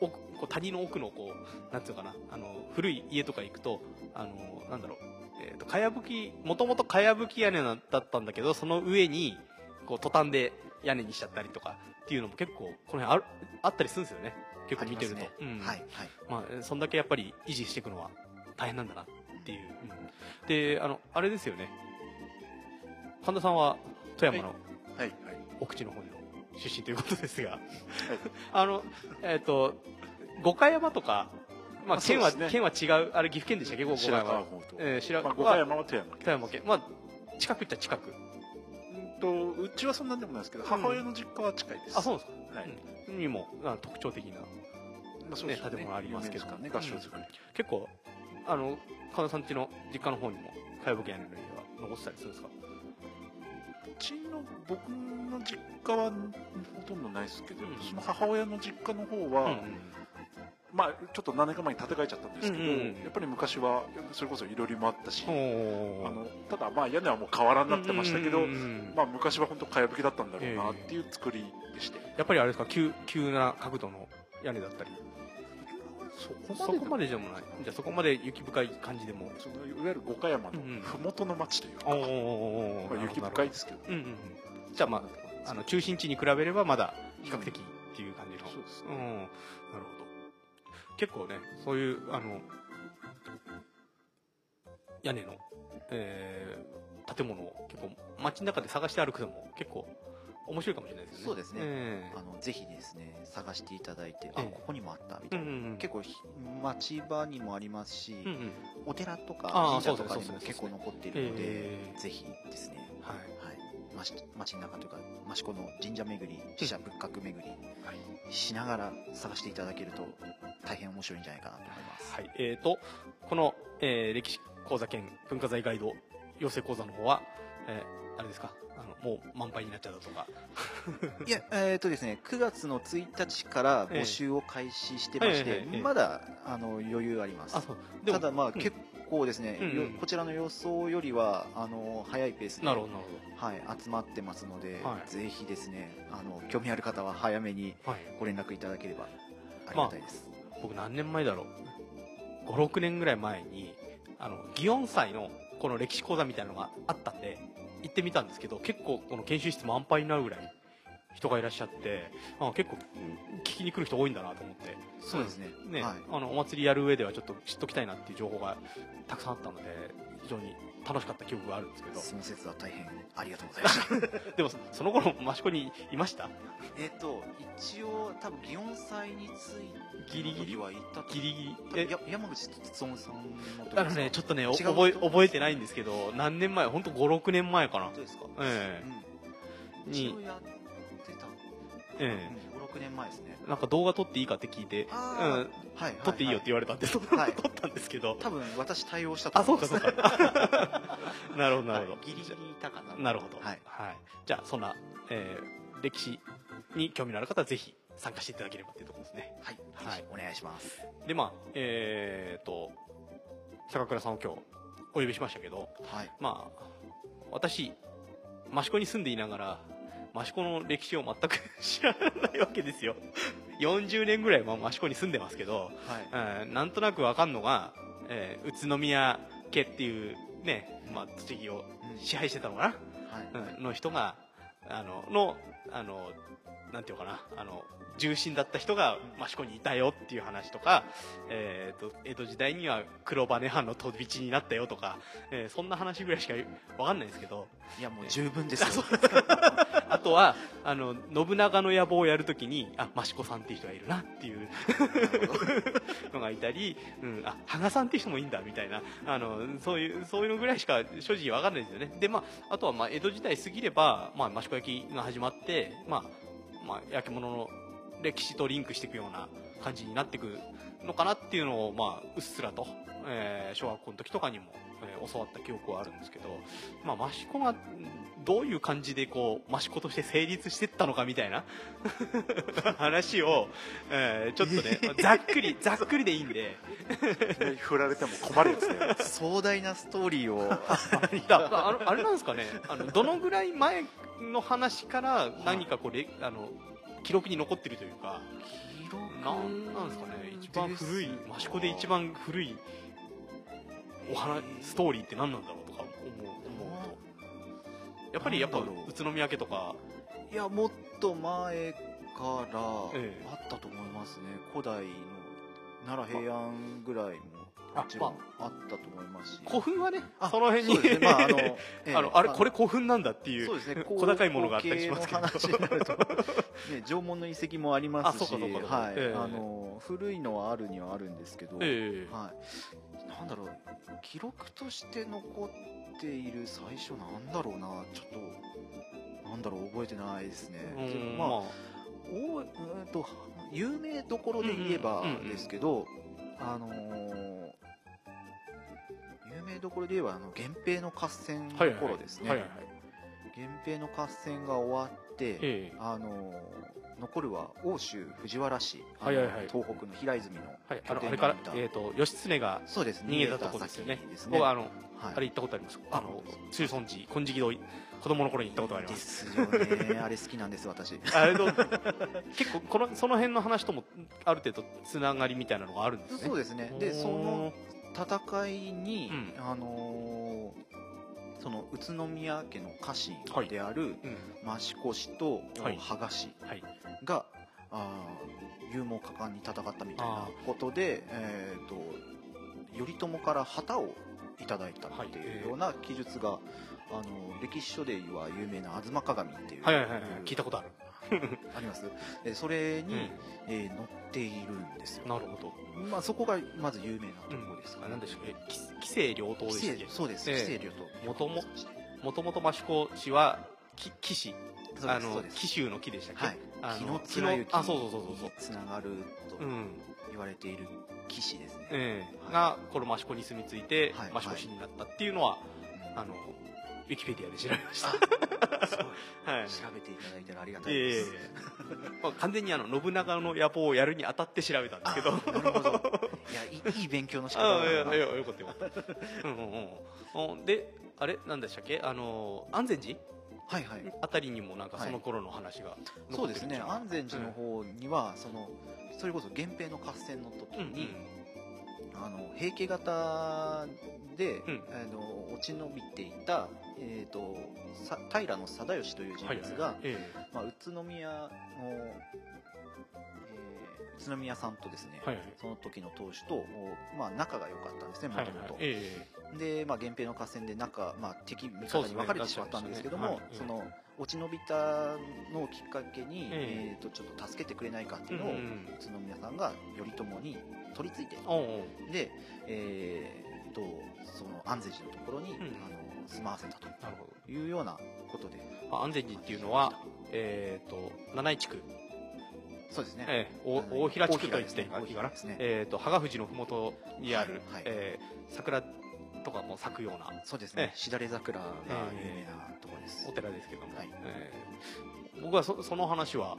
奥こう谷の奥のこう、なんていうのかな、あの、古い家とか行くと、あの、なんだろう、えっ、と、かやぶき、もともとかやぶき屋根だったんだけど、その上に、こう、トタンで屋根にしちゃったりとかっていうのも結構、この辺あるあったりするんですよね。結構見てると。ね、うん。はい、はい。まあ、そんだけやっぱり維持していくのは大変なんだなっていう。うん、で、あの、あれですよね。神田さんは富山の奥地の方の出身ということですが、あの、えっ、と、五箇山とか、まあ、あ県は、県は違う、あれ岐阜県でしたっけ、五箇山。方と、えー、白ま山は富山富山県。まあ、近く行ったら近く。うんとうちはそんなんでもないですけど、母親の実家は近いですあ、そうですか。はいうんにも、あ特徴的な。まあそうですよ建物ありますけどね合掌造り、結構、あの、神田さん家の実家の方にも、かやぶき屋根の家は残ってたりするんですか？うちの僕の実家はほとんどないですけど、うん。その母親の実家の方は、うんうん。まあちょっと何年か前に建て替えちゃったんですけど、うんうん。うんやっぱり昔はそれこそいろりもあったし、あのただまあ屋根はもう瓦になってましたけど、うんうんうん。まあ昔は本当かやぶきだったんだろうなっていう作りでして、やっぱりあれですか？急急な角度の屋根だったりそそこまででもない。じゃあそこまで雪深い感じでも。そのいわゆる五箇山のうんうん。麓の町というか、おおまあ、雪深いですけど。うんうんうん。じゃあまああの中心地に比べればまだ比較的っていう感じの、そうですうん、なるほど。結構ねそういうあの屋根の、えー建物を結構街の中で探して歩くのも結構面白いかもしれないですよね。そうですね。えあのぜひですね探していただいて、あえ。えここにもあったみえたいな、うんうんうん。結構ひ町場にもありますし、うんうん。お寺とかああ神社とかにも結構残っているので、ですねぜひですね、はい。はい、町町の中というか益子の神社巡り寺社仏閣巡りしながら探していただけると大変面白いんじゃないかなと思います、はい、えーと、この、えー歴史講座兼文化財ガイド養成講座の方は、えーあれですか、あの、もう満杯になっちゃったとか。いやえっ、とですね9月の1日から募集を開始してまして、えええまだあの余裕あります。ただまあ、うん。結構ですね、うんうん。よこちらの予想よりはあの早いペースでなるほど、はい、集まってますので、はい。ぜひですねあの興味ある方は早めに。ご連絡いただければありがたいです、僕何年前だろう。5、6年ぐらい前に、あの、祇園祭のこの歴史講座みたいなのがあったんで、行ってみたんですけど、結構この研修室満杯になるぐらい人がいらっしゃって、あ結構うん聞きに来る人多いんだなと思って。そうですね。ね、はい。あのお祭りやる上ではちょっと知っときたいなっていう情報がたくさんあったので非常に楽しかった記憶があるんですけど。その説は大変ありがとうございました。でもその頃益子にいました？えっと一応多分祇園祭についてギリギリは行ったとギリギリ？え？や山口哲夫さんの時あのねちょっとね覚え覚えてないんですけど何年前？本当56年前かな。本当ですか、えうん、に。やってた、え。うん、56年前ですね。えなんか動画撮っていいかって聞いて、うん、はいはい撮っていいよって言われたんで、撮はい。撮ったんですけど。多分私対応したとあ思います。そうかそうか。なるほどなるほど、はいギリギリいたかな。なるほど。はい。じゃあ、そんな、えー歴史に興味のある方はぜひ参加していただければというところですね。はい、はい。お願いします。で、まあ、えーと、坂倉さんを今日お呼びしましたけど、はい。まあ、私、益子に住んでいながら、益子の歴史を全く知らないわけですよ。40年ぐらい、まあ、益子に住んでますけど、はい。うんなんとなくわかんのが、えー宇都宮家っていうね、まあ、土地を支配してたのかな、はい。うんの人が、あの、の、あの、なんていうのかな、あの、重臣だった人が益子にいたよっていう話とか、えっ、と、江戸時代には黒羽藩の飛び地になったよとか、えーそんな話ぐらいしかわかんないんですけど、いやもう十分ですよ あとは、あの、信長の野望をやるときに、あ、益子さんっていう人がいるなっていうのがいたり、うん、あ、羽賀さんっていう人もいいんだみたいな、あの、そういう、そういうのぐらいしか正直わかんないですよね。で、まあ、あとは、まあ、江戸時代過ぎれば、まあ、益子焼が始まって、まあ、まあ、焼き物の歴史とリンクしていくような感じになっていくのかなっていうのを、まあ、うっすらと、えー小学校の時とかにもえー、教わった記憶はあるんですけど、まあ、益子がどういう感じでこう益子として成立してったのかみたいな 話を、えー、ちょっとね、ざっくりざっくりでいいんで。振られても困るやつね。壮大なストーリーを。ああれなんですかね。あのどのぐらい前の話から何かこう、あの記録に残ってるというか。記録なんなんですかね。一番古い益子で一番古いお話ストーリーって何なんだろうとか思う思うと。やっぱりやっぱ宇都宮家とか。いやもっと前からあったと思いますね、ええ、古代の奈良平安ぐらいもあ,、まあ、あったと思いますし。古墳はねその辺に、ね、まああの、ええ、あのあれこれ古墳なんだっていうそうです、ね、小高いものがあったりしますけど。ね、縄文の遺跡もありますし はい、えー、あの古いのはあるにはあるんですけど、えー、はい、なんだろう記録として残っている最初なんだろうな。ちょっとなんだろう覚えてないですね。まあ、まあ、おうんと有名どころで言えばですけど、あのー有名どころで言えばあの源平の合戦の頃ですね、源平の合戦が終わって、ええ、あの残るは奥州藤原氏、はいはいはい、東北の平泉の拠点にいた、はい、あれから、えーと、義経が逃げたところですよね。僕はあの、はい、あれ行ったことありますあの中尊寺金色堂子供の頃に行ったことあります。ですよね。あれ好きなんです私。あれ結構このその辺の話ともある程度つながりみたいなのがあるんですね。そうですね。でその戦いに、うん、あのー、その宇都宮家の家臣である、益子氏と羽賀氏が、はい、あ勇猛果敢に戦ったみたいなことで、えーと、頼朝から旗をいただいたっていうような記述が、あの歴史書では有名な「吾妻鏡」っていう、はいはいはい、聞いたことある あります？それに、うん、えー、載っているんですよ。なるほど、まあ、そこがまず有名なところですかね、うん、でしょう紀清両党ですねそうです。紀清両党もとももともと益子氏は騎士。あの紀州の木でしたっけ、はい、あの木のあそうそうそうそうつながると言われている騎士ですね、えー、はい、がこの益子に住み着いて、はい、益子市になったっていうのは、あのウィキペディアで調べました。はい、調べていただいたらありがたいです。まあ、完全にあの信長の野望をやるにあたって調べたんですけど。いやいい勉強の仕方だな。いやよかったよかった。うんうんうん。であれ？なんでしたっけ？あの安全寺？はいはい、あたりにもなんかその頃の話が、はい、そうですね安全寺の方には、そのそれこそ源平の合戦の時に、うんうん、あの平家型で、うん、あの落ち延びていたえーと、平貞義という人物が、はいはいまあ、宇都宮の、えー、宇都宮さんとですね、はいはい、その時の当主と、まあ、仲が良かったんですねもともと。で、まあ、源平の合戦で仲、まあ、敵味方に分かれてしまったんですけども、ねその落ち延びたのをきっかけに、えー、とちょっと助けてくれないかっていうのを、うんうん、宇都宮さんが頼朝に取り付いて、で、えー、とその安全寺のところに、うん、あの住まわせたと。いうようなことで、まあ、安全寺っていうのは、えーと、七井地区。そうですね、えー、大平地区といっていいかな、ね。えーと、羽賀富士の麓にある、はい。はい、えー、桜とかも咲くようなそうですね、しだれ桜が有名なところです、お寺ですけども、はい。えー、僕はそその話は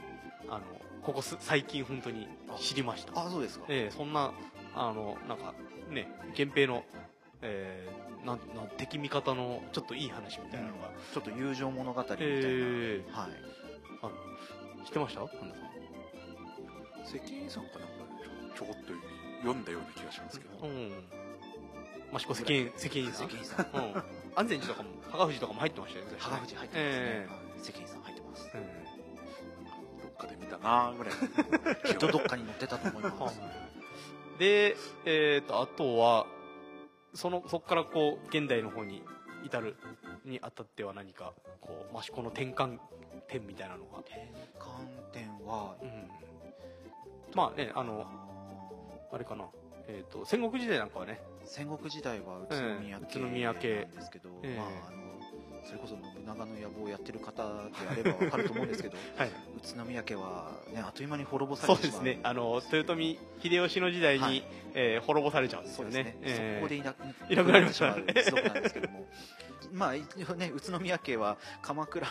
あのここ最近本当に知りました。あそうですか、えー、そんなあのなんかね源平の、えなんなん敵味方のちょっといい話みたいなのが、うん、ちょっと友情物語みたいな、えー、はい。あ知ってました？神田さん。関根さんかな？んかちょこっと読んだような気がしますけど、うん、益子関根関根さん。関根さん、うん、安全寺とかも羽賀富士とかも入ってましたよね羽賀富士入ってますね、えー、関根さん入ってます、うん、どっかで見たなぐらい。きっとどっかに載ってたと思います。でえっ、ー、とあとはそのそこからこう現代の方に至るにあたっては何かこう益子の転換点みたいなのが。転換点は、うん、まあねあのあれかな。えーと、戦国時代なんかはね。戦国時代は宇都宮系なんですけど、えー、まあ、それこそ信長の野望をやってる方であれば分かると思うんですけど、はい、宇都宮家は、ね、あっという間に滅ぼされてしまう。そうですね。あの豊臣秀吉の時代に、はい、えー、滅ぼされちゃうんですよね。そね、えー、そこでいな いなくなりましたね。一族なんですけども。まあね宇都宮家は鎌倉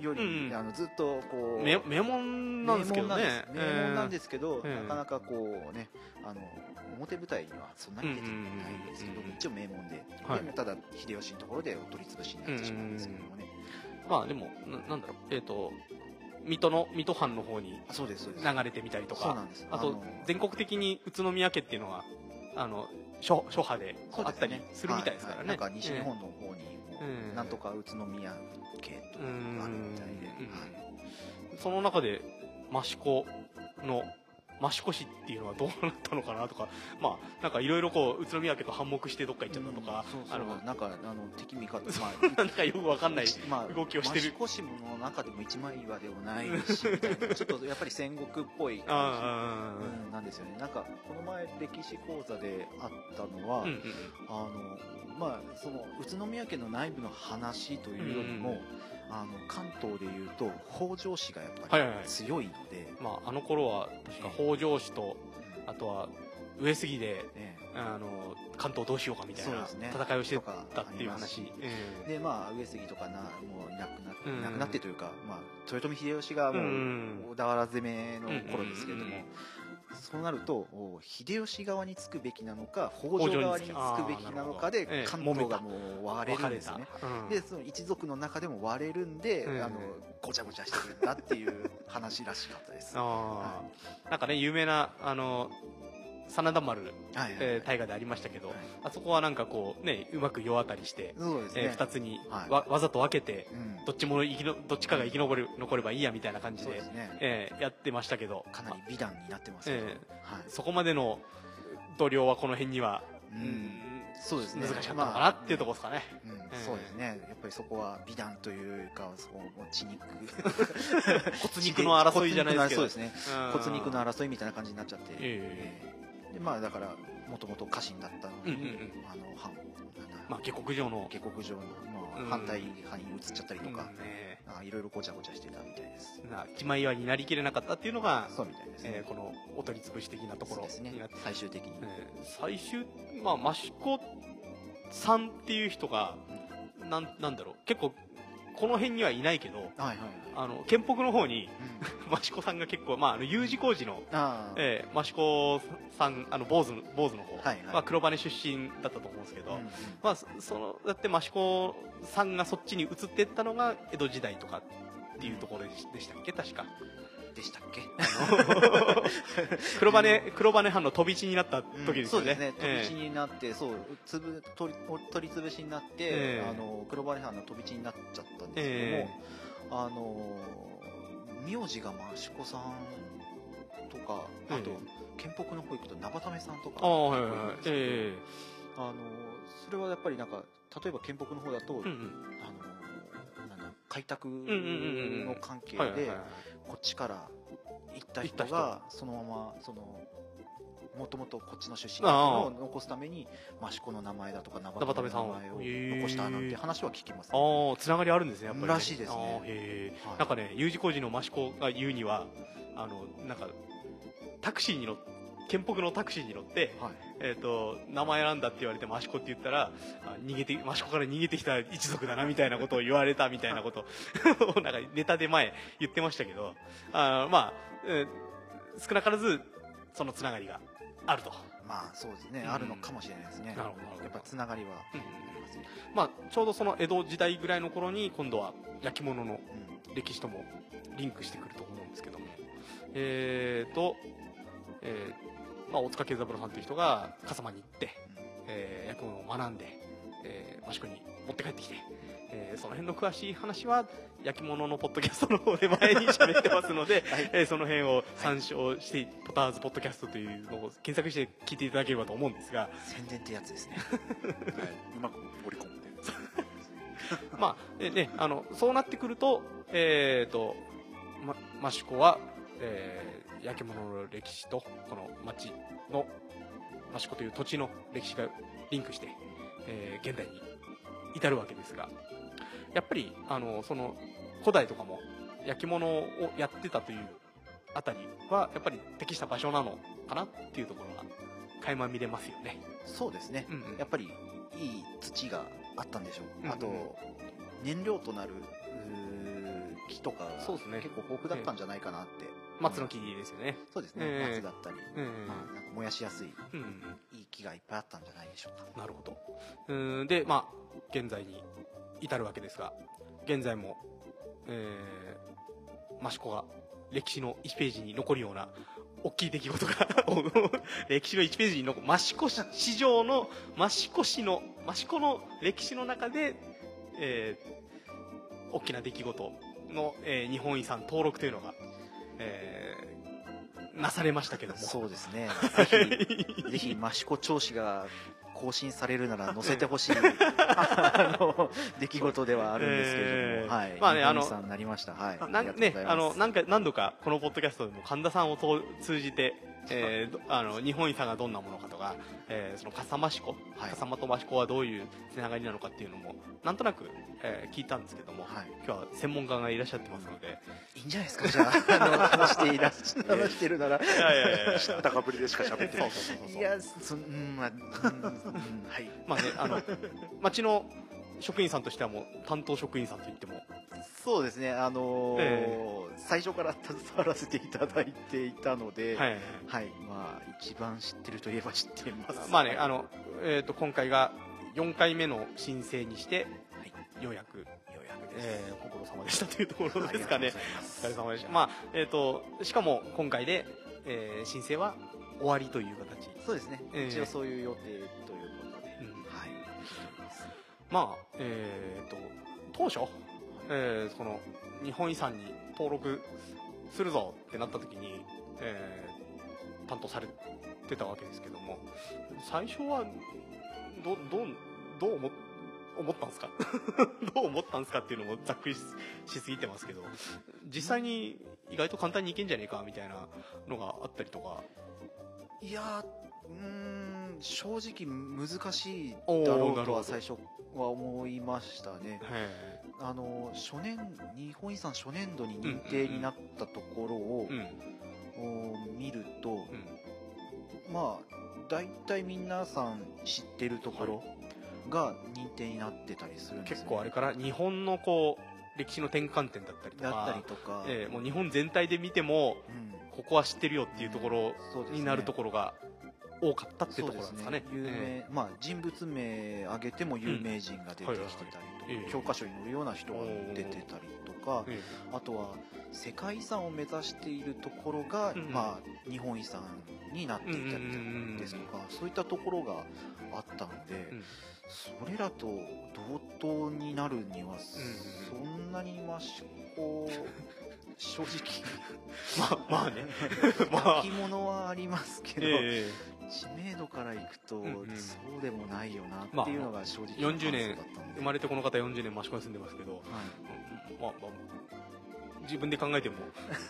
より、うん、あのずっとこう名門なんですけどね。名門なんですけど、えー、なかなかこうねあの表舞台にはそんなに出てないんですけど、一応名門で。はい、でただ秀吉のところでお取り潰しになってしまうんですけどもね、まあでもななんだろう。えっ、ー、と水戸の水戸藩の方に流れてみたいとか。あと全国的に宇都宮家っていうのはあの諸諸派であったりするみたいですからね、なんか西日本の方にも、なんとか宇都宮家とかあるみたいで、その中で益子の益子市っていうのはどうなったのかなとか、まあ、なんかいろいろこう、宇都宮家と反目してどっか行っちゃったとか、うん、あの、なんか、あの、敵味方、まあ、なんかよくわかんない動きをしてる。まあ、益子市の中でも一枚岩でもないし、ちょっとやっぱり戦国っぽい感じ、なんですよね。なんか、この前歴史講座であったのは、うんうん、あの、まあ、その、宇都宮家の内部の話というよりも、うんうんあの関東でいうと北条氏がやっぱり強いので、はい。はいはい、まあ、あの頃は北条氏と、あとは上杉で、ね、あの関東どうしようかみたいな戦いをしてたっていう話、でまあ上杉とかなもういなくなって、いなくなってというか、まあ、豊臣秀吉がもう小田原攻めの頃ですけれども、そうなると秀吉側につくべきなのか北条側につく。べきなのかで関東がもう割れるんですね、うん、でその一族の中でも割れるんで、うん、あのごちゃごちゃしてるんだっていう話らしかったです、はい、なんかね有名なあの真田丸、はいえ大河でありましたけど、はい、あそこはなんかこうねうまく世渡りしてそうです、ね。えー、2つにわ,、わざと分けて、うん、どっちも生きのどっちかが生き残る残ればいいやみたいな感じでで、ね。えー、やってましたけどかなり美談になってますけど、えー、はい、そこまでの度量はこの辺には、うん、そうですね。難しかったのかなっていうところですかね、まあうん。えー、そうですね。やっぱりそこは美談というかそこ血肉。骨肉の争いじゃないですけど。そうですね。骨肉の争いみたいな感じになっちゃって、えーでまあだからもともと家臣だったのに、うんうんうん、あの反まあ下克上の。下克上の、まあ、反対派に移っちゃったりとか、うん。ね、いろいろごちゃごちゃしてたみたいです。一枚岩になりきれなかったっていうのがそうみたいですね、えー、このお取り潰し的なところですね。最終的に、えー、最終まあ益子さんっていう人が、うん、なんなんだろう。結構この辺にはいないけど、はいはい、あの県北の方に、うん、益子さんが結構、まあ、あの U 字工事の、えー、益子さんあの坊主坊主の方、はいはい、まあ、黒羽出身だったと思うんですけど、うんうん、まあ、そのだって益子さんがそっちに移っていったのが江戸時代とかっていうところでしたっけ？確か。でしたっけ？黒羽、黒羽藩の飛び地になった時ですよね。うん、そうですね。飛び地になって、えー、そう、つぶ、取り、取り潰しになって、えー、あの、黒羽藩の飛び地になっちゃったんですけども、えー、あの、名字が益子さんとか、あと、県北の方行くと長為さんとか、あはいはいえー、あの、それはやっぱりなんか、例えば県北の方だと、うんうん、あの、開拓の関係で、こっちから行った人がそのままそのもともとこっちの出身を残すために益子の名前だとか生田の名前を残したなんて話は聞きます、ね、ああつながりあるんですねやっぱり、ね、らしいですね。へえ、はい、なんかね U 字工事の益子が言うにはあのなんかタクシーに乗って県北のタクシーに乗って、はい、えっ、ー、と、名前なんだって言われて、益子って言ったら、逃げて、益子から逃げてきた一族だな、みたいなことを言われたみたいなこと。を、なんかネタで前言ってましたけど、あまあ、えー、少なからず、そのつながりがあると。まあそうですね、うん、あるのかもしれないですね。なるほど。やっぱつながりは、うん、まあちょうどその江戸時代ぐらいの頃に今度は焼き物の歴史ともリンクしてくると思うんですけども、えーと、えー、まあ、大塚慶三郎さんという人が笠間に行って、えー、役物を学んで、えー、益子に持って帰ってきて、えー、その辺の詳しい話は焼き物のポッドキャストの方で前に喋ってますので、はい、えー、その辺を参照して、はい、ポターズポッドキャストというのを検索して聞いていただければと思うんですが。宣伝ってやつですね、はい、うまく盛り込んで。まあねあのそうなってくるとえっ、ー、と、ま、益子は、えー、焼き物の歴史とこの町の益子という土地の歴史がリンクして、えー、現代に至るわけですが、やっぱりあのその古代とかも焼き物をやってたというあたりはやっぱり適した場所なのかなっていうところが垣間見れますよね。そうですね、うんうん、やっぱりいい土があったんでしょう、うんうん、あと燃料となる木とかそうですね。結構豊富だったんじゃないかなって、えー、松の木ですよね。そうですね、えー、松だったり、えー、まあ、なんか燃やしやすい、うん、いい木がいっぱいあったんじゃないでしょうか。なるほど。うん。でまあ現在に至るわけですが現在も、えー、益子が歴史の1ページに残るような大きい出来事が 歴史の1ページに残る益子市場の益子市の益子の歴史の中で、えー、大きな出来事の、えー、日本遺産登録というのが、えー、なされましたけども。そうですね。ぜひぜひ益子町市が更新されるなら載せてほしい。あの出来事ではあるんですけれども、えー、はい、まあねあのなりました。はい。なんねあの何回何度かこのポッドキャストでも神田さんを通じてえー、あの日本遺産がどんなものかとか、えー、その笠間市湖、はい、笠間と益子はどういうつながりなのかっていうのもなんとなく、えー、聞いたんですけども、はい、今日は専門家がいらっしゃってますので。いいんじゃないですか？じゃあ話していら 話してるならいやいやいや知ったかぶりでしか喋ってない。いやそうんまあ、うん、はい。まあねあの町の職員さんとしてはもう担当職員さんといってもそうですねあのーえー、最初から携わらせていただいていたので、はい、はい、まあ一番知ってるといえば知ってます。まあねあのえっ、ー、と今回が4回目の申請にして、はい、ようやく。ようやくです、えー、ご苦労様でしたというところですかね。お疲れ様でした。まあえっ、ー、としかも今回で、えー、申請は終わりという形。そうですね。えー、一応そういう予定という。まあえっ、ー、と当初えー、その日本遺産に登録するぞってなった時に、えー、担当されてたわけですけども最初はどどどう思思ったんですか？どう思ったんすかっていうのもざっくりしすぎてますけど実際に意外と簡単にいけんじゃねえかみたいなのがあったりとか。いやうん正直難しいだろうとは最初は思いましたね。あの初年日本遺産初年度に認定になったところを、見ると、うん、まあ大体皆さん知ってるところが認定になってたりするんです、ね、結構あれから日本のこう歴史の転換点だったりとかだったりとか、えー、もう日本全体で見ても、うん、ここは知ってるよっていうところになるところが多かったってところですかね。ね。有名、えー、まあ人物名挙げても有名人が出てきてたりとか、教科書に載るような人が出てたりとか、あとは世界遺産を目指しているところが、うん、まあ日本遺産になっていたりですとか、そういったところがあったので、うん、それらと同等になるには、そんなに益子正直。ま あまあね まあ焼き物はありますけど、えー知名度からいくと、そうでもないよなっていうのが正直、まあ、40年生まれてこの方40年益子に住んでますけど、はい。まあまあ、自分で考えても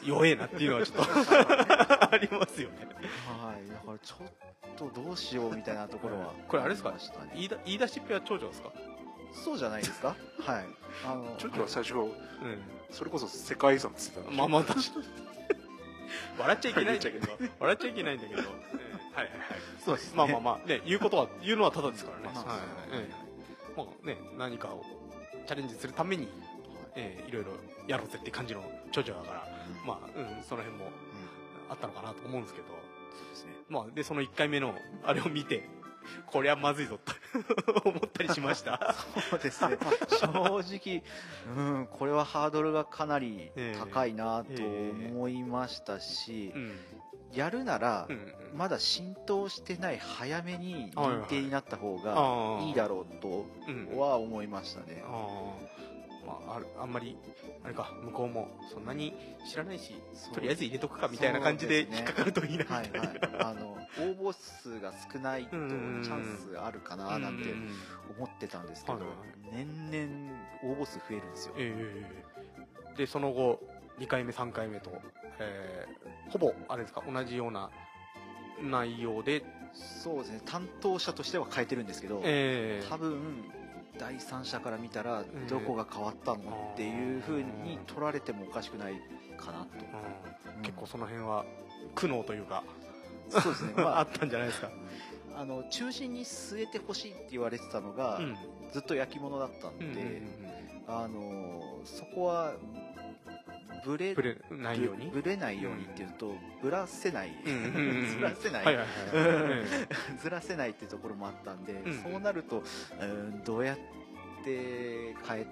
弱えなっていうのはちょっと ありますよね。はい。だからちょっとどうしようみたいなところは、これあれですか？言い言い出しっぺは長女ですか？そうじゃないですか？はい。あの長女は最初、うん、それこそ世界遺産っつってたまあまあ確かに。笑っちゃいけないんだけど。笑っちゃいけないんだけど、はいはいはいそうです、ね、まあまあまあ。ね言うことは言うのはただですからね、まあ、はい。はいまあね何かをチャレンジするために、えー、いろいろやろうぜって感じの長女だから、うん、まあ、うん、その辺もあったのかなと思うんですけど、そうですね。まあでその1回目のあれを見てこりゃまずいぞと 思ったりしました。そうですね。正直、うん、これはハードルがかなり高いなと思いましたし、えーえ。ーうん、やるなら、まだ浸透してない早めに認定になった方がいいだろうとは思いましたね。まあ、あるあんまりあれか向こうもそんなに知らないしとりあえず入れとくかみたいな感じで引っかかるといいなみたいな、はいはい、あの応募数が少ないとチャンスあるかななんて思ってたんですけど、年々応募数増えるんですよ、えー、でその後2回目3回目と、えー、ほぼあれですか同じような内容で。そうですね。担当者としては変えてるんですけど、えー、多分第三者から見たらどこが変わったのっていうふうに取られてもおかしくないかなと、うん、結構その辺は苦悩というかそうですね、まあ、あったんじゃないですか。あの中心に据えてほしいって言われてたのが、うん、ずっと焼き物だったんで、うんうんうん、あのそこはぶれないように？ぶれないようにっていうと、ぶ らせない、ずらせない、ずらせないっていうところもあったんで、うん、そうなると、うん、どうやって変え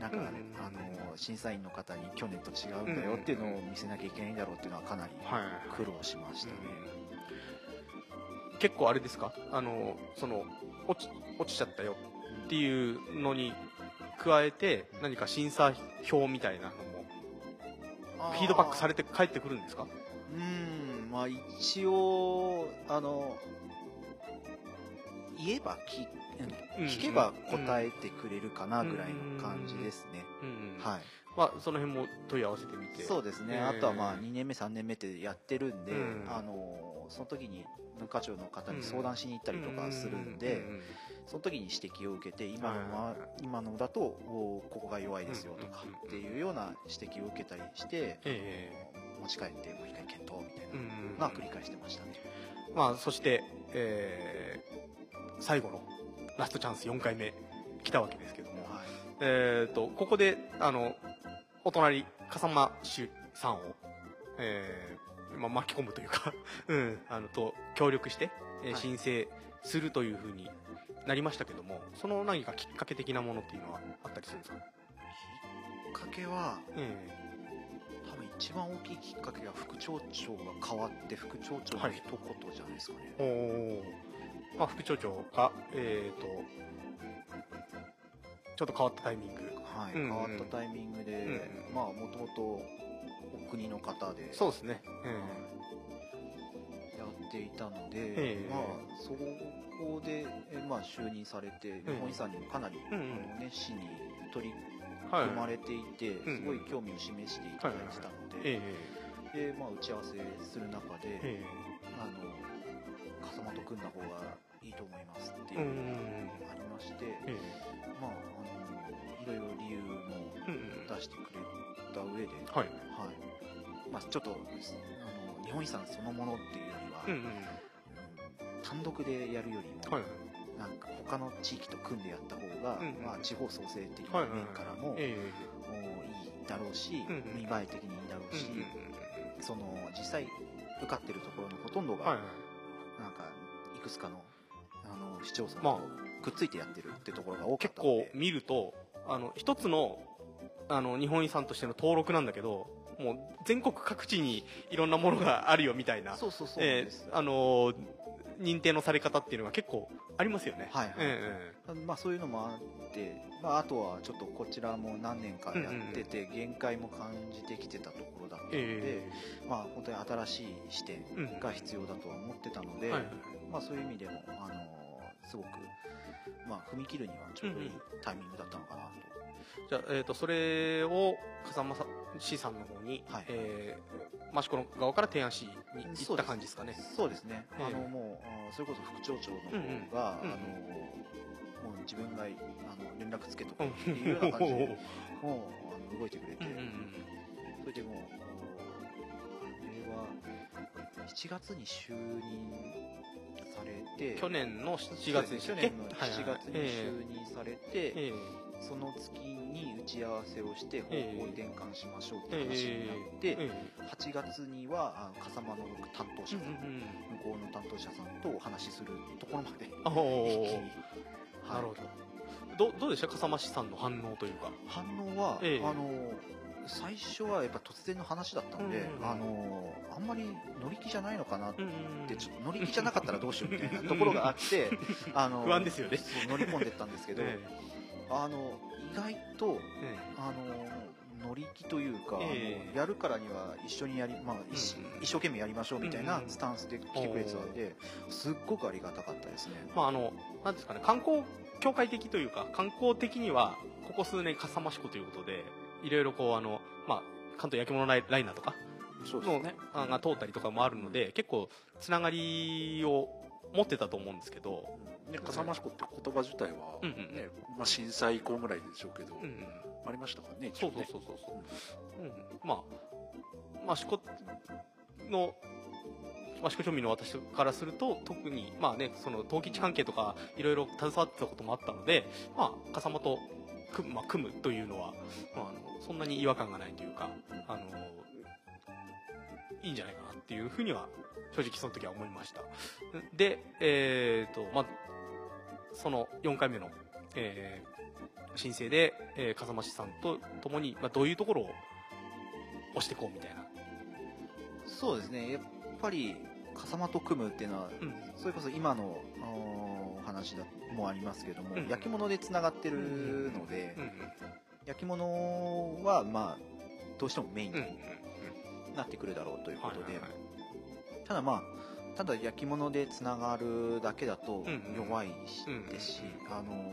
なんかね、うん、あの審査員の方に去年と違うんだよっていうのを見せなきゃいけないんだろうっていうのはかなり苦労しましたね、結構あれですか？あのその落ち落ちちゃったよっていうのに加えて何か審査表みたいなのフィードバックされて帰ってくるんですか？うんまあ一応あの言えば聞聞けば答えてくれるかなぐらいの感じですね、はい、まあ、その辺も問い合わせてみて。そうですね、あとはまあ2年目3年目ってやってるんで、あのその時に文化庁の方に相談しに行ったりとかするんで、その時に指摘を受けて今のは、今のだとここが弱いですよとかっていうような指摘を受けたりして、持ち帰ってもう一回検討みたいなのは繰り返してましたね、まあ、そして、えー、最後のラストチャンス4回目来たわけですけども、はい、えーと、ここであのお隣笠間市さんを、えーまあ、巻き込むというか うん、あのと協力して、えー、申請するというふうになりましたけどもその何かきっかけ的なものっていうのはあったりするんですか？きっかけは、えー、多分一番大きいきっかけが副町長が変わって副町長の一言じゃないですかね、はい、おまあ、副町長がえっ、ー、とちょっと変わったタイミング。はい、うんうん、変わったタイミングで、うん、まあもともとお国の方で。そうですね、やっていたので、まあそこで、えまあ、就任されて、日本遺産にもかなり、あの熱心に取り組まれていて、すごい興味を示していただいてたので、で、まあ、打ち合わせする中で、あの、笠間と組んだ方がいいと思いますっていうのがありまして、まあ、あの、いろいろ理由も出してくれた上で、はい。はい。まあ、ちょっと、あの、日本遺産そのものっていうよりは、単独でやるよりも、はい、なんか他の地域と組んでやった方が、うん、まあ、地方創生的な面からも、いいだろうし、うん、見栄え的にいいだろうし、うん、その実際受かってるところのほとんどが、はい。なんかいくつかのあの市町村とくっついてやってるってところが多かった結構見るとあの一つのあの日本遺産としての登録なんだけどもう全国各地にいろんなものがあるよみたいなそうそうそうえー、あの認定のされ方っていうのが結構ありますよね。はい、はい。えー、まあ、そういうのもあって、まあ、あとはちょっとこちらも何年かやってて、限界も感じてきてたところだったので、えー、まあ、本当に新しい視点が必要だとは思ってたので、まあ、そういう意味でも、あのすごく、まあ、踏み切るにはちょうどいいタイミングだったのかなと。じゃあ、えっ、ー、と、それを、風間市さんの方に、はい、えー、益子の側から提案しに行った感じですかね。そうですね。えー、あの、もう、それこそ副町長の方が、うんうん、あの、もう自分が、あの、連絡つけとくっていうような感じで、もう、あの、動いてくれて、うんうんうん、それでもう、あれは、7月に就任されて、去年の7月に去年の7月に就任されて、えーその月に打ち合わせをして方向転換しましょうって話になって、8月には笠間の担当者さん、向こうの担当者さんとお話しするところまで一気に、なるほど。どどうでした？笠間市さんの反応というか。反応は、えあの最初はやっぱ突然の話だったので、あのあんまり乗り気じゃないのかなって、ちょっと乗り気じゃなかったらどうしようみたいなところがあって あの不安ですよね。乗り込んでったんですけど、えあの意外と、あの乗り気というか、えー、やるからには一緒にやり、まあ、うん、一生懸命やりましょうみたいなスタンスで来てくれてたんで、すっごくありがたかったですね。まあ、あの、なんですかね、観光協会的というか、観光的には、ここ数年かさ増し子ということで、いろいろこう、あの、まあ、関東焼き物ライナーとか、そうですね。が通ったりとかもあるので、結構、つながりを持ってたと思うんですけど、ね、笠間市って言葉自体は、ね、うんうん。まあ、震災以降ぐらいでしょうけど、うんうん、ありましたからねそうそうそうそうそう、うん、まあ益子の益子町民の私からすると特にまあねその陶器関係とかいろいろ携わってたこともあったのでまあ笠間と組む,、まあ、組むというのは、まあ、あのそんなに違和感がないというかあのいいんじゃないかなっていうふうには正直その時は思いました。でえっ、ー、とまあその4回目の、えー、申請で、えー、風間市さんと共に、まあ、どういうところを押していこうみたいな。そうですね。やっぱり笠間と組むっていうのは、うん、それこそ今のお話だもありますけども、うん、焼き物でつながってるので、うん、焼き物はまあどうしてもメインになってくるだろうということで、ただまあただ焼き物でつながるだけだと弱いですし、あの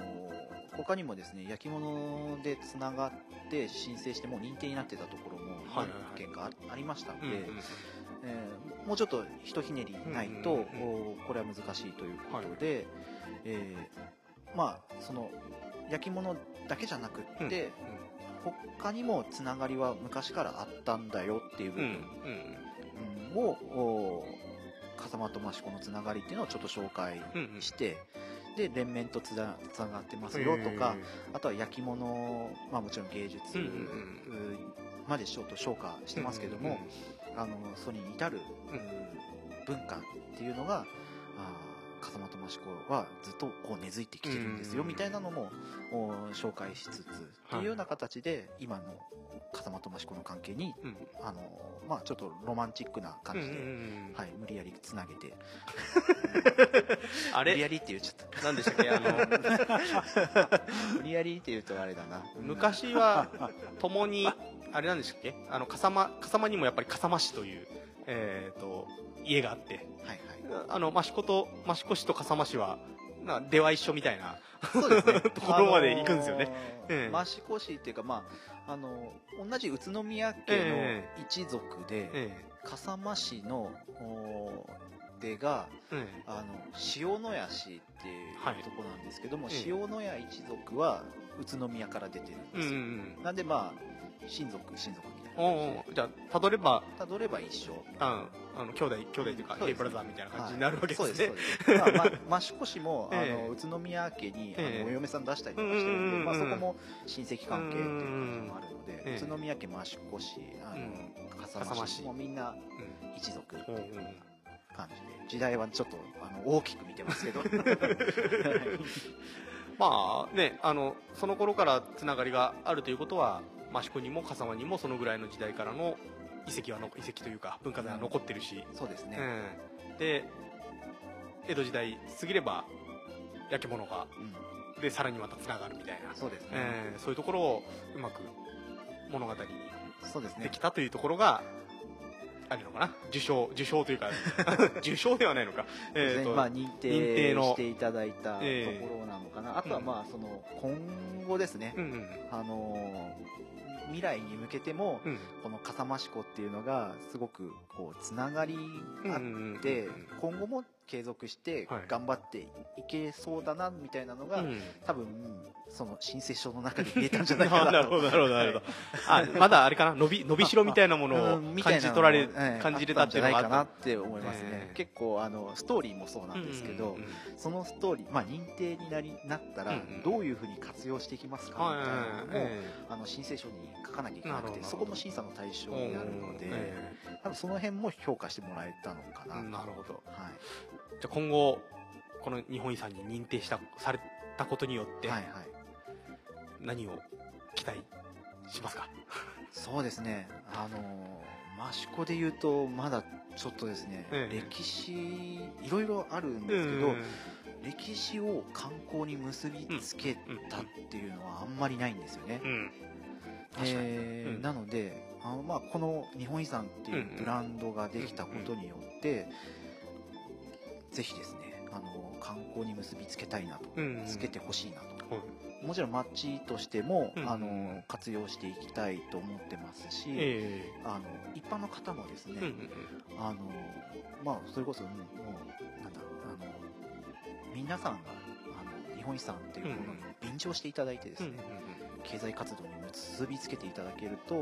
他にもですね焼き物でつながって申請しても認定になってたところも何件かありましたので、えー、もうちょっとひとひねりないと、これは難しいということで、はい、えー、まあその焼き物だけじゃなくって、他にもつながりは昔からあったんだよっていう部分を、風間と益子のつながりっていうのをちょっと紹介して、うん。うん、で連綿とつながってますよとか、あとは焼き物、まあ、もちろん芸術までちょっと紹介してますけども、あのそれに至る、文化っていうのが風間と益子はずっとこう根付いてきてるんですよみたいなのも紹介しつつっていうような形で今の風間と益子の関係に、あのまあ、ちょっとロマンチックな感じで、はい、無理やりつなげて。あれ？無理やりって言っちゃった。何でしたっけ？あの。無理やりって言うとあれだな。昔は共にあれなんでしたっけ？あの笠間笠間にもやっぱり笠間市という、えーと、家があって、はいはい、あの益子と益子市と笠間市はな出は一緒みたいなそうです、ね、ところまで行くんですよね、あのー、益子市っていうかまああの同じ宇都宮家の一族で、えー、笠間市の出が、あの塩谷市っていうとこなんですけども、はい、塩谷一族は宇都宮から出てるんですよ、うんうん、なんでまあ親族親族みたいなおじゃあたどればたどれば一緒。ああの兄弟兄弟というかヘイブラザーみたいな感じになるわけですね、はい、そうですそうです、まあま、益子市も、あの宇都宮家にあのお嫁さん出したりとかしてるんで、まあ、そこも親戚関係っていう感じもあるので、宇都宮家も益子市あの、笠間市もみんな一族っていう感じで時代はちょっとあの大きく見てますけどまあねあのその頃からつながりがあるということは益子にも笠間にもそのぐらいの時代からの遺跡はの遺跡というか文化財は残ってるし、うん、そうですね、うん、で江戸時代過ぎれば焼き物が、うん、でさらにまたつながるみたいな。そうですね、えー、そういうところをうまく物語にできたというところがあるのかな。受賞受賞というか 受賞ではないのか、えーとまあ、認定のしていただいたところなのかな、えー、あとはまあその今後ですね、うんうん、あの未来に向けても、うん、この笠間市湖っていうのがすごくこうつながりあって、今後も継続して頑張っていけそうだなみたいなのが、はい、多分その申請書の中に入れたんじゃないかな なるほどなるほどなるほど、はい、あまだあれかな？伸び伸びしろみたいなものを感じ取られ、感じれたんじゃないかなって思いますね、えー、結構あのストーリーもそうなんですけど、うんうんうん、そのストーリー、まあ、認定になりなったらどういうふうに活用していきますかみたいなのも、えー、あの申請書に書かなきゃいけなくてそこも審査の対象になるので、えー、多分その辺も評価してもらえたのかな、なるほど、はい、じゃあ今後この日本遺産に認定したされたことによって、はいはい、何を期待しますか？そうですね。あの益子で言うとまだちょっとですね、ええ、歴史いろいろあるんですけど、歴史を観光に結びつけたっていうのはあんまりないんですよね、うん、えー、なのであの、まあ、この日本遺産っていうブランドができたことによって、ぜひですねあの観光に結びつけたいなと、つけてほしいなと。もちろん町としても、うん、あの活用していきたいと思ってますし、えー、あの一般の方もですね、うんうんうん、あのまあそれこそもうなんだあの皆さんがあの日本遺産っていうものに便乗していただいてですね、うんうんうん、経済活動に結びつけていただけると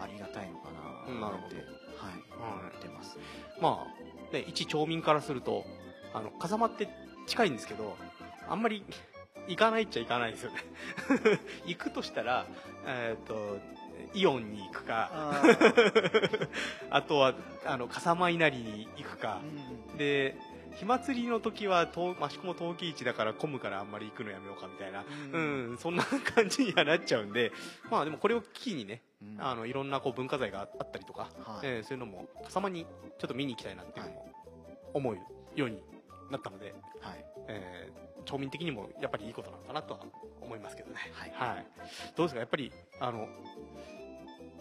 ありがたいのかなって、はい、思ってます。まあね一町民からするとあの風間って近いんですけどあんまり行かないっちゃ行かないですよね。行くとしたら、えっ、ー、と、イオンに行くか、あとは、あの、笠間稲荷に行くか、うん、で、火祭りの時は、益子も陶器市だから混むからあんまり行くのやめようかみたいな、うん、うん、そんな感じにはなっちゃうんで、まあでもこれを機にね、うん、あの、いろんなこう文化財があったりとか、はい、えー、そういうのも、笠間にちょっと見に行きたいなっていうのも思うようになったので、はい、えー町民的にもやっぱりいいことなのかなとは思いますけどね。はい。はい、どうですか？やっぱり、あの、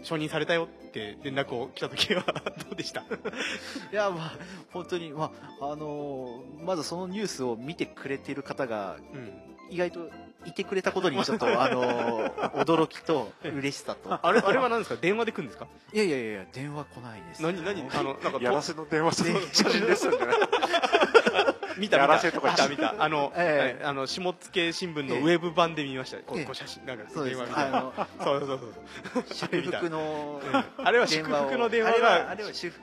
承認されたよって連絡を来た時は どうでした？いや、まあ、本当に、まあ、あのー、まずそのニュースを見てくれている方が、意外といてくれたことにちょっと、あのー、驚きと嬉しさと。あれ、あれは何ですか？電話で来るんですか？いやいやいや、電話来ないです。何、何？あの、なんか、やらせの電話写真ですよね。見た見た。見た。見た。あの、えー、あの下野新聞のウェブ版で見ました、えー、こう写真。なんか電話みたいな。そうそうそう祝福 のあれは祝福の電話があれは祝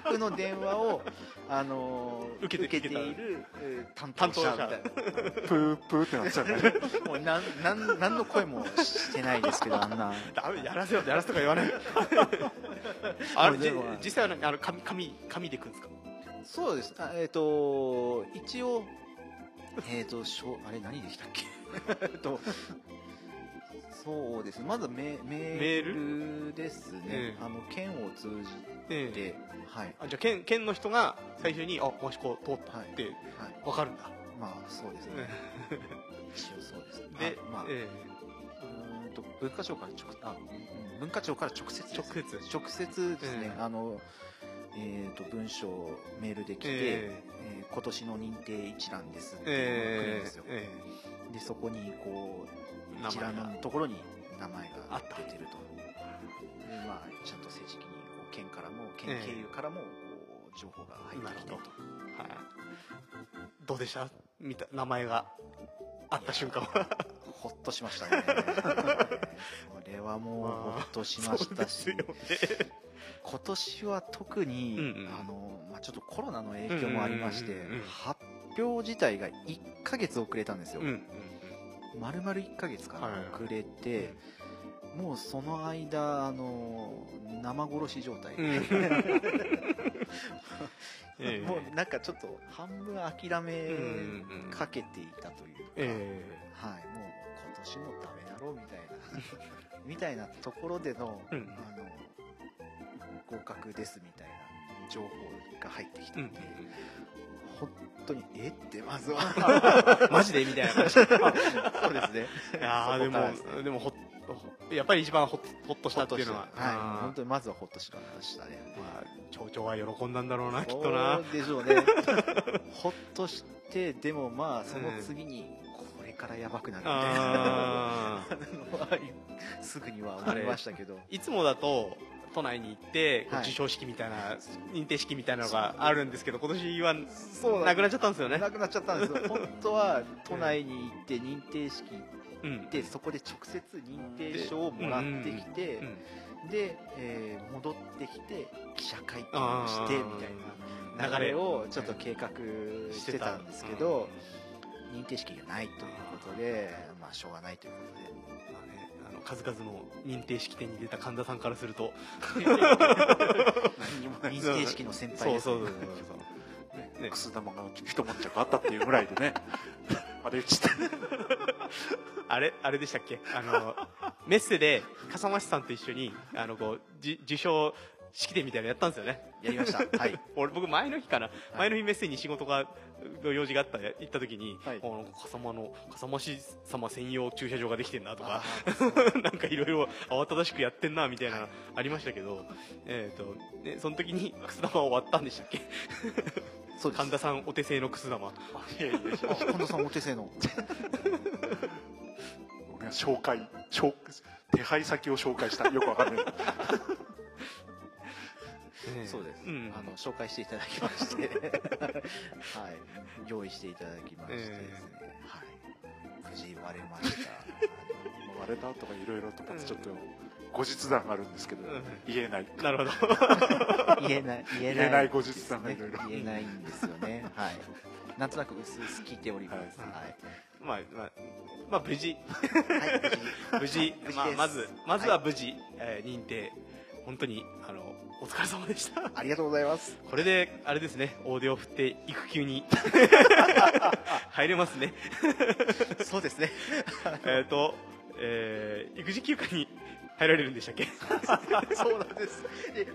福の電話をあの受けている担当者みたいな。プープーってなっちゃうね。もうなんなん何の声もしてないですけどあんな。ダメやらせよやらせとか言わない。あれ実際はあの紙紙紙でくんですか？そうです。あえっ、ー、と、一応、えっ、ー、と、しょあれ何でしたっけ？えっと、そうですまずメメールですね、えー、あの県を通じて、えー、はい、あじゃあ県県の人が最初にあもしこ通ったって分かるんだ、はい、まあそうですね。一応そうです。でまあ、えー、うんと文化庁から直あ文化庁から直接直接。直接ですね、あのえーと、文章メールで来て、えー、えー、今年の認定一覧ですって来るんですよ、えー、でそこにこう一覧のところに名前が出てると。で、まあ、ちゃんと正式にこう県からも県経由からもこう情報が入ってきて。ると、はい、どうでした？見た名前があった瞬間は。ほっとしましたね。それはもうほっとしましたし、まあ今年は特に、うんうん、あのまあ、ちょっとコロナの影響もありまして、発表自体が1か月遅れたんですよ、うんうんうん、丸々1か月かな、遅れて、もうその間あの生殺し状態、うん、もうなんかちょっと半分諦めかけていたというか、えー、はい、もう今年もダメだろうみたいな みたいなところでの、うん、あの合格ですみたいな情報が入ってきたんで、うん、本当にえ？ってまずは。マジで？みたいな話そうですね。いやでもでもほやっぱり一番ほほっとしたっていうのは。はい。本当にまずはほっとしましたね。まあ町長は喜んだんだろうなきっとな。でしょうね。ほっとしてでもまあその次に、これからやばくなるみたいな。のはすぐには思いましたけど。い。つもだと都内に行って、授賞式みたいな認定式みたいなのがあるんですけど今年はなくなっちゃったんですよね。なくなっちゃったんですよ。本当は都内に行って認定式行って、そこで直接認定証をもらってきて、で、えー、戻ってきて記者会見をしてみたいな流れをちょっと計画してたんですけど、認定式がないということで、まあ、しょうがないということで。数々の認定式典に出た神田さんからすると。認定式の先輩です、ね、そうそうそうそうね、くす玉が一文着あったっていうぐらいでね。あれちあれあれでしたっけ？あのメッセで笠間さんと一緒にあのこうじ受賞式典みたいなのやったんですよね。やりました。はい。俺僕前の日かな、はい、前の日メッセに仕事がの用事があった行った時に、はい、なんか笠間の笠間市様専用駐車場ができてんなとか なんかいろいろ慌ただしくやってんなみたいな、ありましたけど、えっ、ー、とねその時にくす玉終わったんでしたっけ？そう神田さんお手製のくす玉。いやいや神田さんお手製の。紹介紹手配先を紹介した。よくわかんない。そうです、うん、あの紹介していただきまして。はい。用意していただきましてですね、えー、はい。無事割れました。割れたとかいろいろとかちょっと後日談があるんですけど、うん、言えない。なるほど。言えない。言えない。後日談がいろいろ。言えないんですよね。はい。なんとなく薄々聞いております、はい、はい、まあまあまあ無事、はい、無事。無事、まあ、まずまずは無事、はい、えー、認定。本当にあのお疲れ様でした。ありがとうございます。これであれですね。大手を振って育休に。入れますね。そうですね。えっと、えー、育児休暇に入られるんでしたっけ？そうなんです。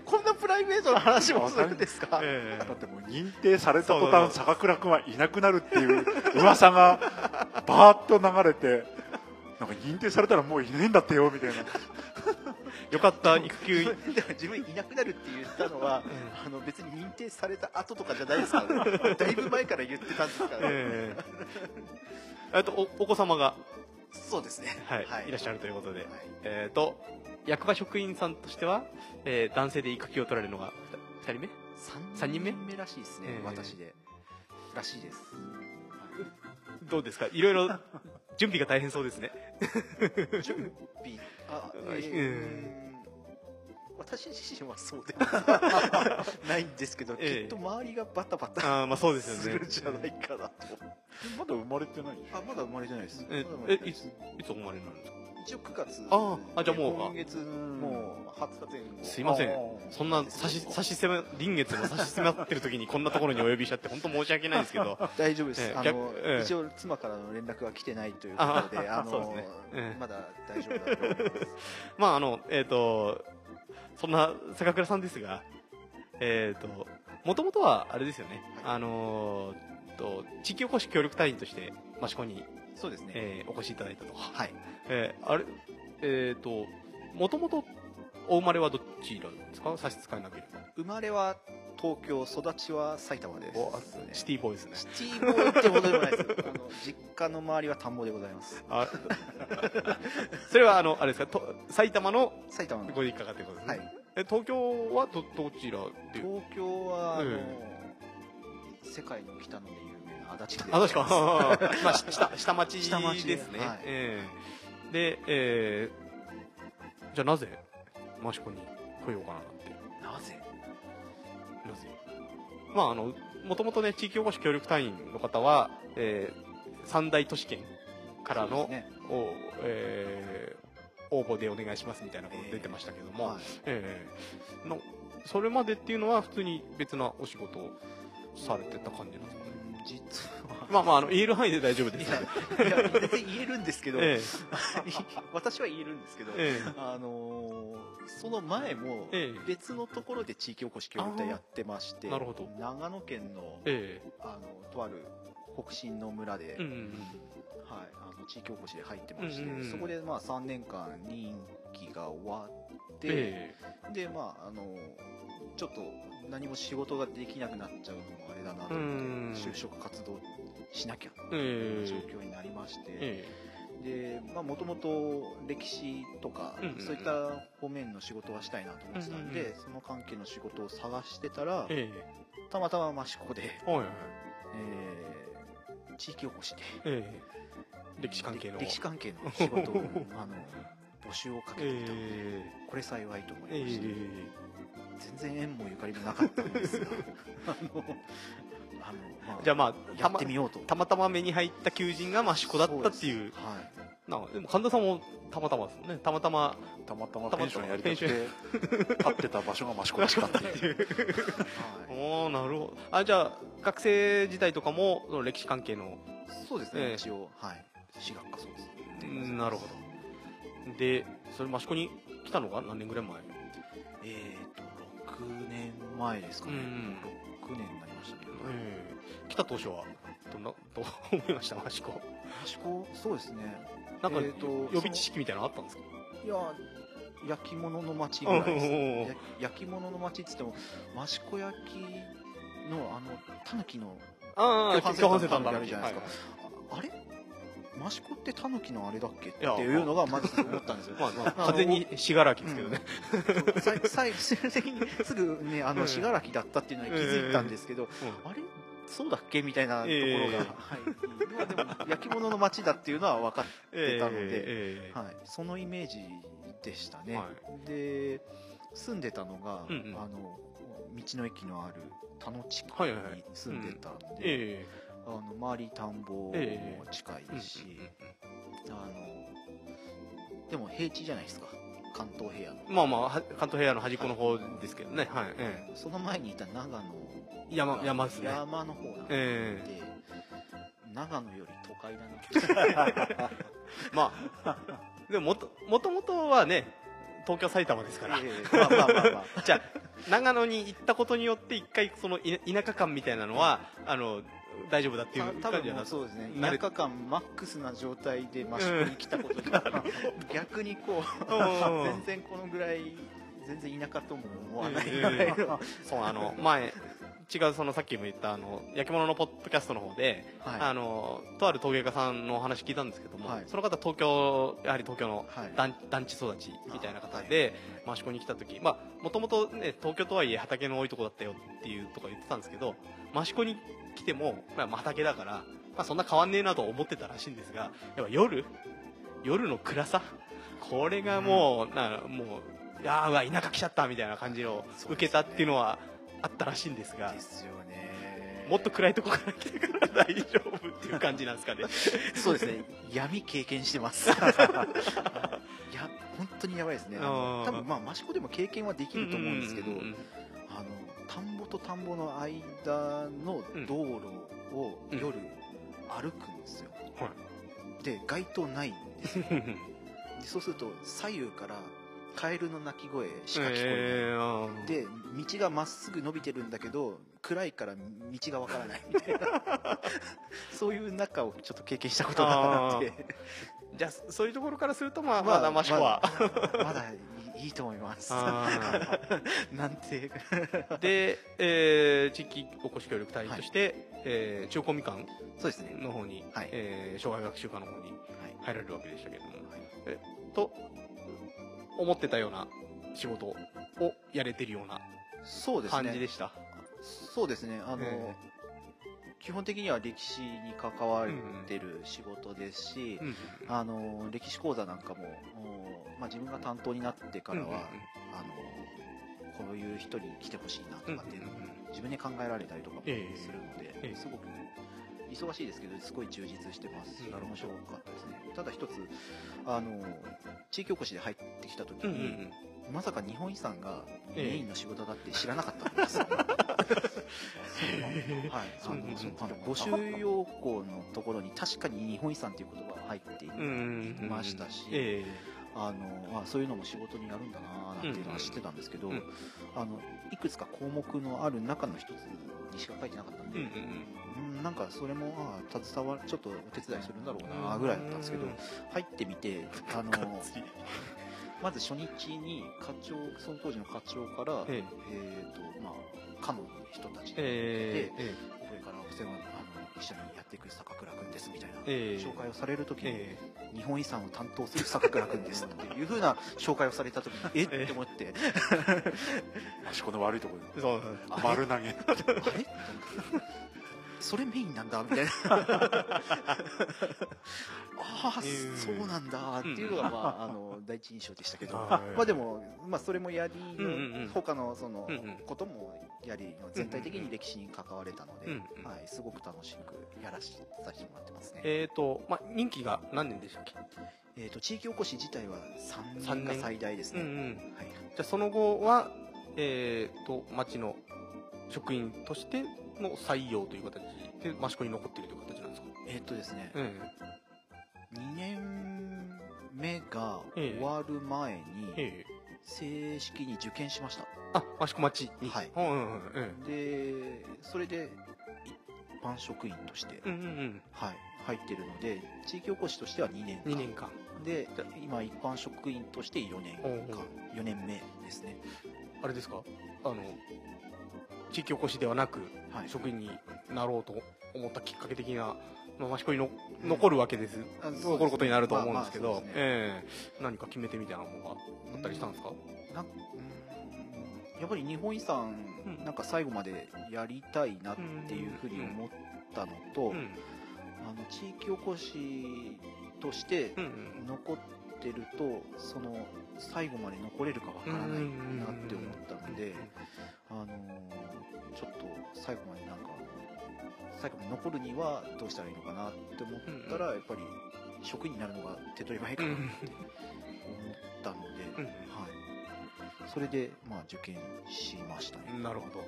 こんなプライベートな話もするんですか、えー、だってもう認定された途端坂倉君はいなくなるっていう噂がバーッと流れてなんか認定されたらもういないんだってよみたいな。よかった育休自分いなくなるって言ったのは、うん、あの別に認定された後とかじゃないですからね。だいぶ前から言ってたんですから、ね、え。ー、とおお子様が？そうですね、はい、はい、いらっしゃるということで、はい、えっ、ー、と役場職員さんとしては、えー、男性で育休を取られるのが2人目？3, 人目目？らしいですね、えー、私で。らしいです。どうですか？いろいろ 準備が大変そうですね。準備？あ、えー、私自身はそうでは ないんですけど、えきっと周りがバタバタあ、まあ、そうですよね。するんじゃないかなと。まだ生まれてない？あまだ生まれてないです。ええいついつお生まれになるんですか？一応9月。ああじゃあもう今月もう20日前後。すいません。そんな差し差し迫臨月の差し迫ってる時にこんなところにお呼びしちゃって本当申し訳ないんですけど。大丈夫です、えー、あの、えー、一応妻からの連絡は来てないということであの、ねえー、まだ大丈夫だと思います。まああのえっ、ー、とそんな坂倉さんですがえっ、ー、ともともとはあれですよね、はい、あのと地域おこし協力隊員として益子にそうですね、えー、お越しいただいたと。はい。えー、あれえっ、ー、ともともとお生まれはどちらですか？差し支えなければ。生まれは東京育ちは埼玉です、ね、シティボーイですね。シティボーイってほどでもないです。あの実家の周りは田んぼでございます。あ それはあのあれですか？と埼玉の埼玉の。ご実家がってことですね、はい、え東京はどどちらで東京はあの、世界の北野で有名な足立区足立区。まあ下下町下町ですね、はい、えー、で、えー、じゃあなぜ益子に来ようかなまああのもともとね地域おこし協力隊員の方は、えー、三大都市圏からの、ね、おえー、応募でお願いしますみたいなこと出てましたけども、えー、はい、のそれまでっていうのは普通に別なお仕事をされてた感じなんですか？ね実は。まあまああの言える範囲で大丈夫ですいや全然言えるんですけど、ええ、私は言えるんですけど、え、あのー、その前も別のところで地域おこし協力隊やってまして、長野県の,、あのとある北進の村で、うんうんうん、はい、あの地域おこしで入ってまして、うんうんうん、そこでまあ3年間任期が終わって、でまああのちょっと何も仕事ができなくなっちゃうのもあれだなと思って就職活動しなきゃっていう状況になりまして、でもともと歴史とか、そういった方面の仕事はしたいなと思ってたんで、その関係の仕事を探してたら、たまたま益子で、えー、地域おこしで、歴史関係の。歴史関係の仕事を あの募集をかけていた。ので、これ幸いと思いまして、全然縁もゆかりもなかったんですが。あのあの、まあ、じゃあまあやってみようと。たまたま目に入った求人が益子だったっていう。はい。なでも神田さんもたまたまですね。たまたまたまたまペンションやりたくて立ってた場所が益子だったっていう。おおなるほど。あじゃあ学生時代とかも歴史関係のそうですね、えー、一応はい。私学科そうです。なるほどでそれ益子に来たのが何年ぐらい前？えっ、と6年前ですかね、うん、6年になりましたけど、えー、来た当初はどんなどう思いました？益子。益子？そうですね。なんか、えーと、予備知識みたいなのあったんですか？いや焼き物の町ぐらいです。焼き物の町っつっても益子焼きのあのタヌキのああ共犯センターあるじゃないですか、はい、あれ？益子ってタヌキのあれだっけ？っていうのがまず思ったんですよ。まあまあ、完全に信楽ですけどね。最終的にすぐね、あの、信楽だったっていうのに気づいたんですけど、あれ？そうだっけ？みたいなところが、えー、はい。でも、焼き物の街だっていうのは分かってたので、えー、はい。そのイメージでしたね。はい、で、住んでたのが、うんうん、あの、道の駅のある田野地区に住んでたんで、はいはいはいうんあの周り田んぼも近いし、あのでも平地じゃないですか。関東平野の。まあまあ関東平野の端っこの方ですけどね、はい、ええ、その前にいた長野山山ですね。山の方なんで、えー、長野より都会だな まあでももともともとはね東京埼玉ですから、えー、まあまあまあまあ。じゃあ長野に行ったことによって一回その田舎感みたいなのはあの大丈夫だっていう感じはそうですね。田舎感マックスな状態で益子に来たことで、逆にこう全然このぐらい全然田舎とも思わないぐらいの、そうあの前違うそのさっきも言ったあの焼き物のポッドキャストの方で、はい、あのとある陶芸家さんのお話聞いたんですけども、はい、その方東京やはり東京の団,、団地育ちみたいな方で、益子に来た時まあもともとね東京とはいえ畑の多いとこだったよっていうとこ言ってたんですけど益子に来ても、まあ、畑だから、まあ、そんな変わんねえなと思ってたらしいんですがやっぱ夜夜の暗さこれがもう、うん、なもういやうわ田舎来ちゃったみたいな感じを受けたっていうのはあったらしいんですがですよね。もっと暗いとこから来てから大丈夫っていう感じなんですかね？そうですね。闇経験してます。いや本当にやばいですね。多分まあ益子でも経験はできると思うんですけど、あの田んぼと田んぼの間の道路を夜歩くんですよ、うん、で街灯ないんですよ。でそうすると左右からカエルの鳴き声しか聞こえない、えー、で道がまっすぐ伸びてるんだけど暗いから道がわからない。みたいなそういう中をちょっと経験したことがあって。じゃあそういうところからするとまあまだマシコは、ままだいいと思います。なんて。で、えー、地域おこし協力隊として、はい、えー、中高みかんそうですね。の方に、はい。えー、障害学習科の方に入られるわけでしたけども、はい、えと思ってたような仕事をやれてるような感じでした？そうですね。あの、えー、基本的には歴史に関わってる仕事ですし、あの歴史講座なんかも、まあ、自分が担当になってからは、あのこういう人に来てほしいなとかっていうのを自分で考えられたりとかもするので、えー、すごく忙しいですけどすごい充実してます。し、面白かったですねただ一つあの地域おこしで入ってきた時に、うんうんうん。まさか日本遺産がメインの仕事だって知らなかったんですよ、はい、あの募集要項のところに確かに日本遺産という言葉が入っていましたし、あのあそういうのも仕事にやるんだななんていうのは知ってたんですけど、あのいくつか項目のある中の一つにしか書いてなかったんで、うん、なんかそれもあ携わちょっとお手伝いするんだろうなぐらいだったんですけど、入ってみてあのまず初日に課長その当時の課長から、ええ。ー、とまあ課の人たちで、えー、えー、これからお世話あの一緒にやっていく坂倉君ですみたいな紹介をされる時に、えー、日本遺産を担当する坂倉君ですっていうふうな紹介をされた時に えっ？て思って。益子の悪いところで丸投げ。あれ？それメインなんだみたいな。ああ、そうなんだっていうのが、まあ、あの第一印象でしたけど、まあでも、まあ、それもやりの、他のそのこともやりの全体的に歴史に関われたので、はい、すごく楽しくやらさせてもらってますね。えっ、と、まあ、任期が何年でしたっけ？えっ、と、地域おこし自体は3年が最大ですね。はい、じゃあその後は、えっ、と、町の職員としての採用という形で益子に残っているという形なんですか？えっとですね、うん、2年目が終わる前に、正式に受験しました。あ、益子町に。はい。で、それで、一般職員として、うんうんうん、はい、入ってるので、地域おこしとしては2年間。2年間。で、今一般職員として4年間、4年目ですね。あれですか？あの、地域おこしではなく、はい、職員になろうと思ったきっかけ的なまあ、益子にの残るわけです、うん、残ることになると思うんですけど、まあまあね、えー、何か決めてみたいなものがあったりしたんですか、なやっぱり日本遺産、うん、なんか最後までやりたいなっていうふうに思ったのと、うん、あの地域おこしとして残ってると、その最後まで残れるかわからないなって思ったので、あのちょっと最後までなんか最後まで残るにはどうしたらいいのかなって思ったら、やっぱり職員になるのが手っ取り早いかなって思ったので、はい、それでまあ受験しましたね。なるほど。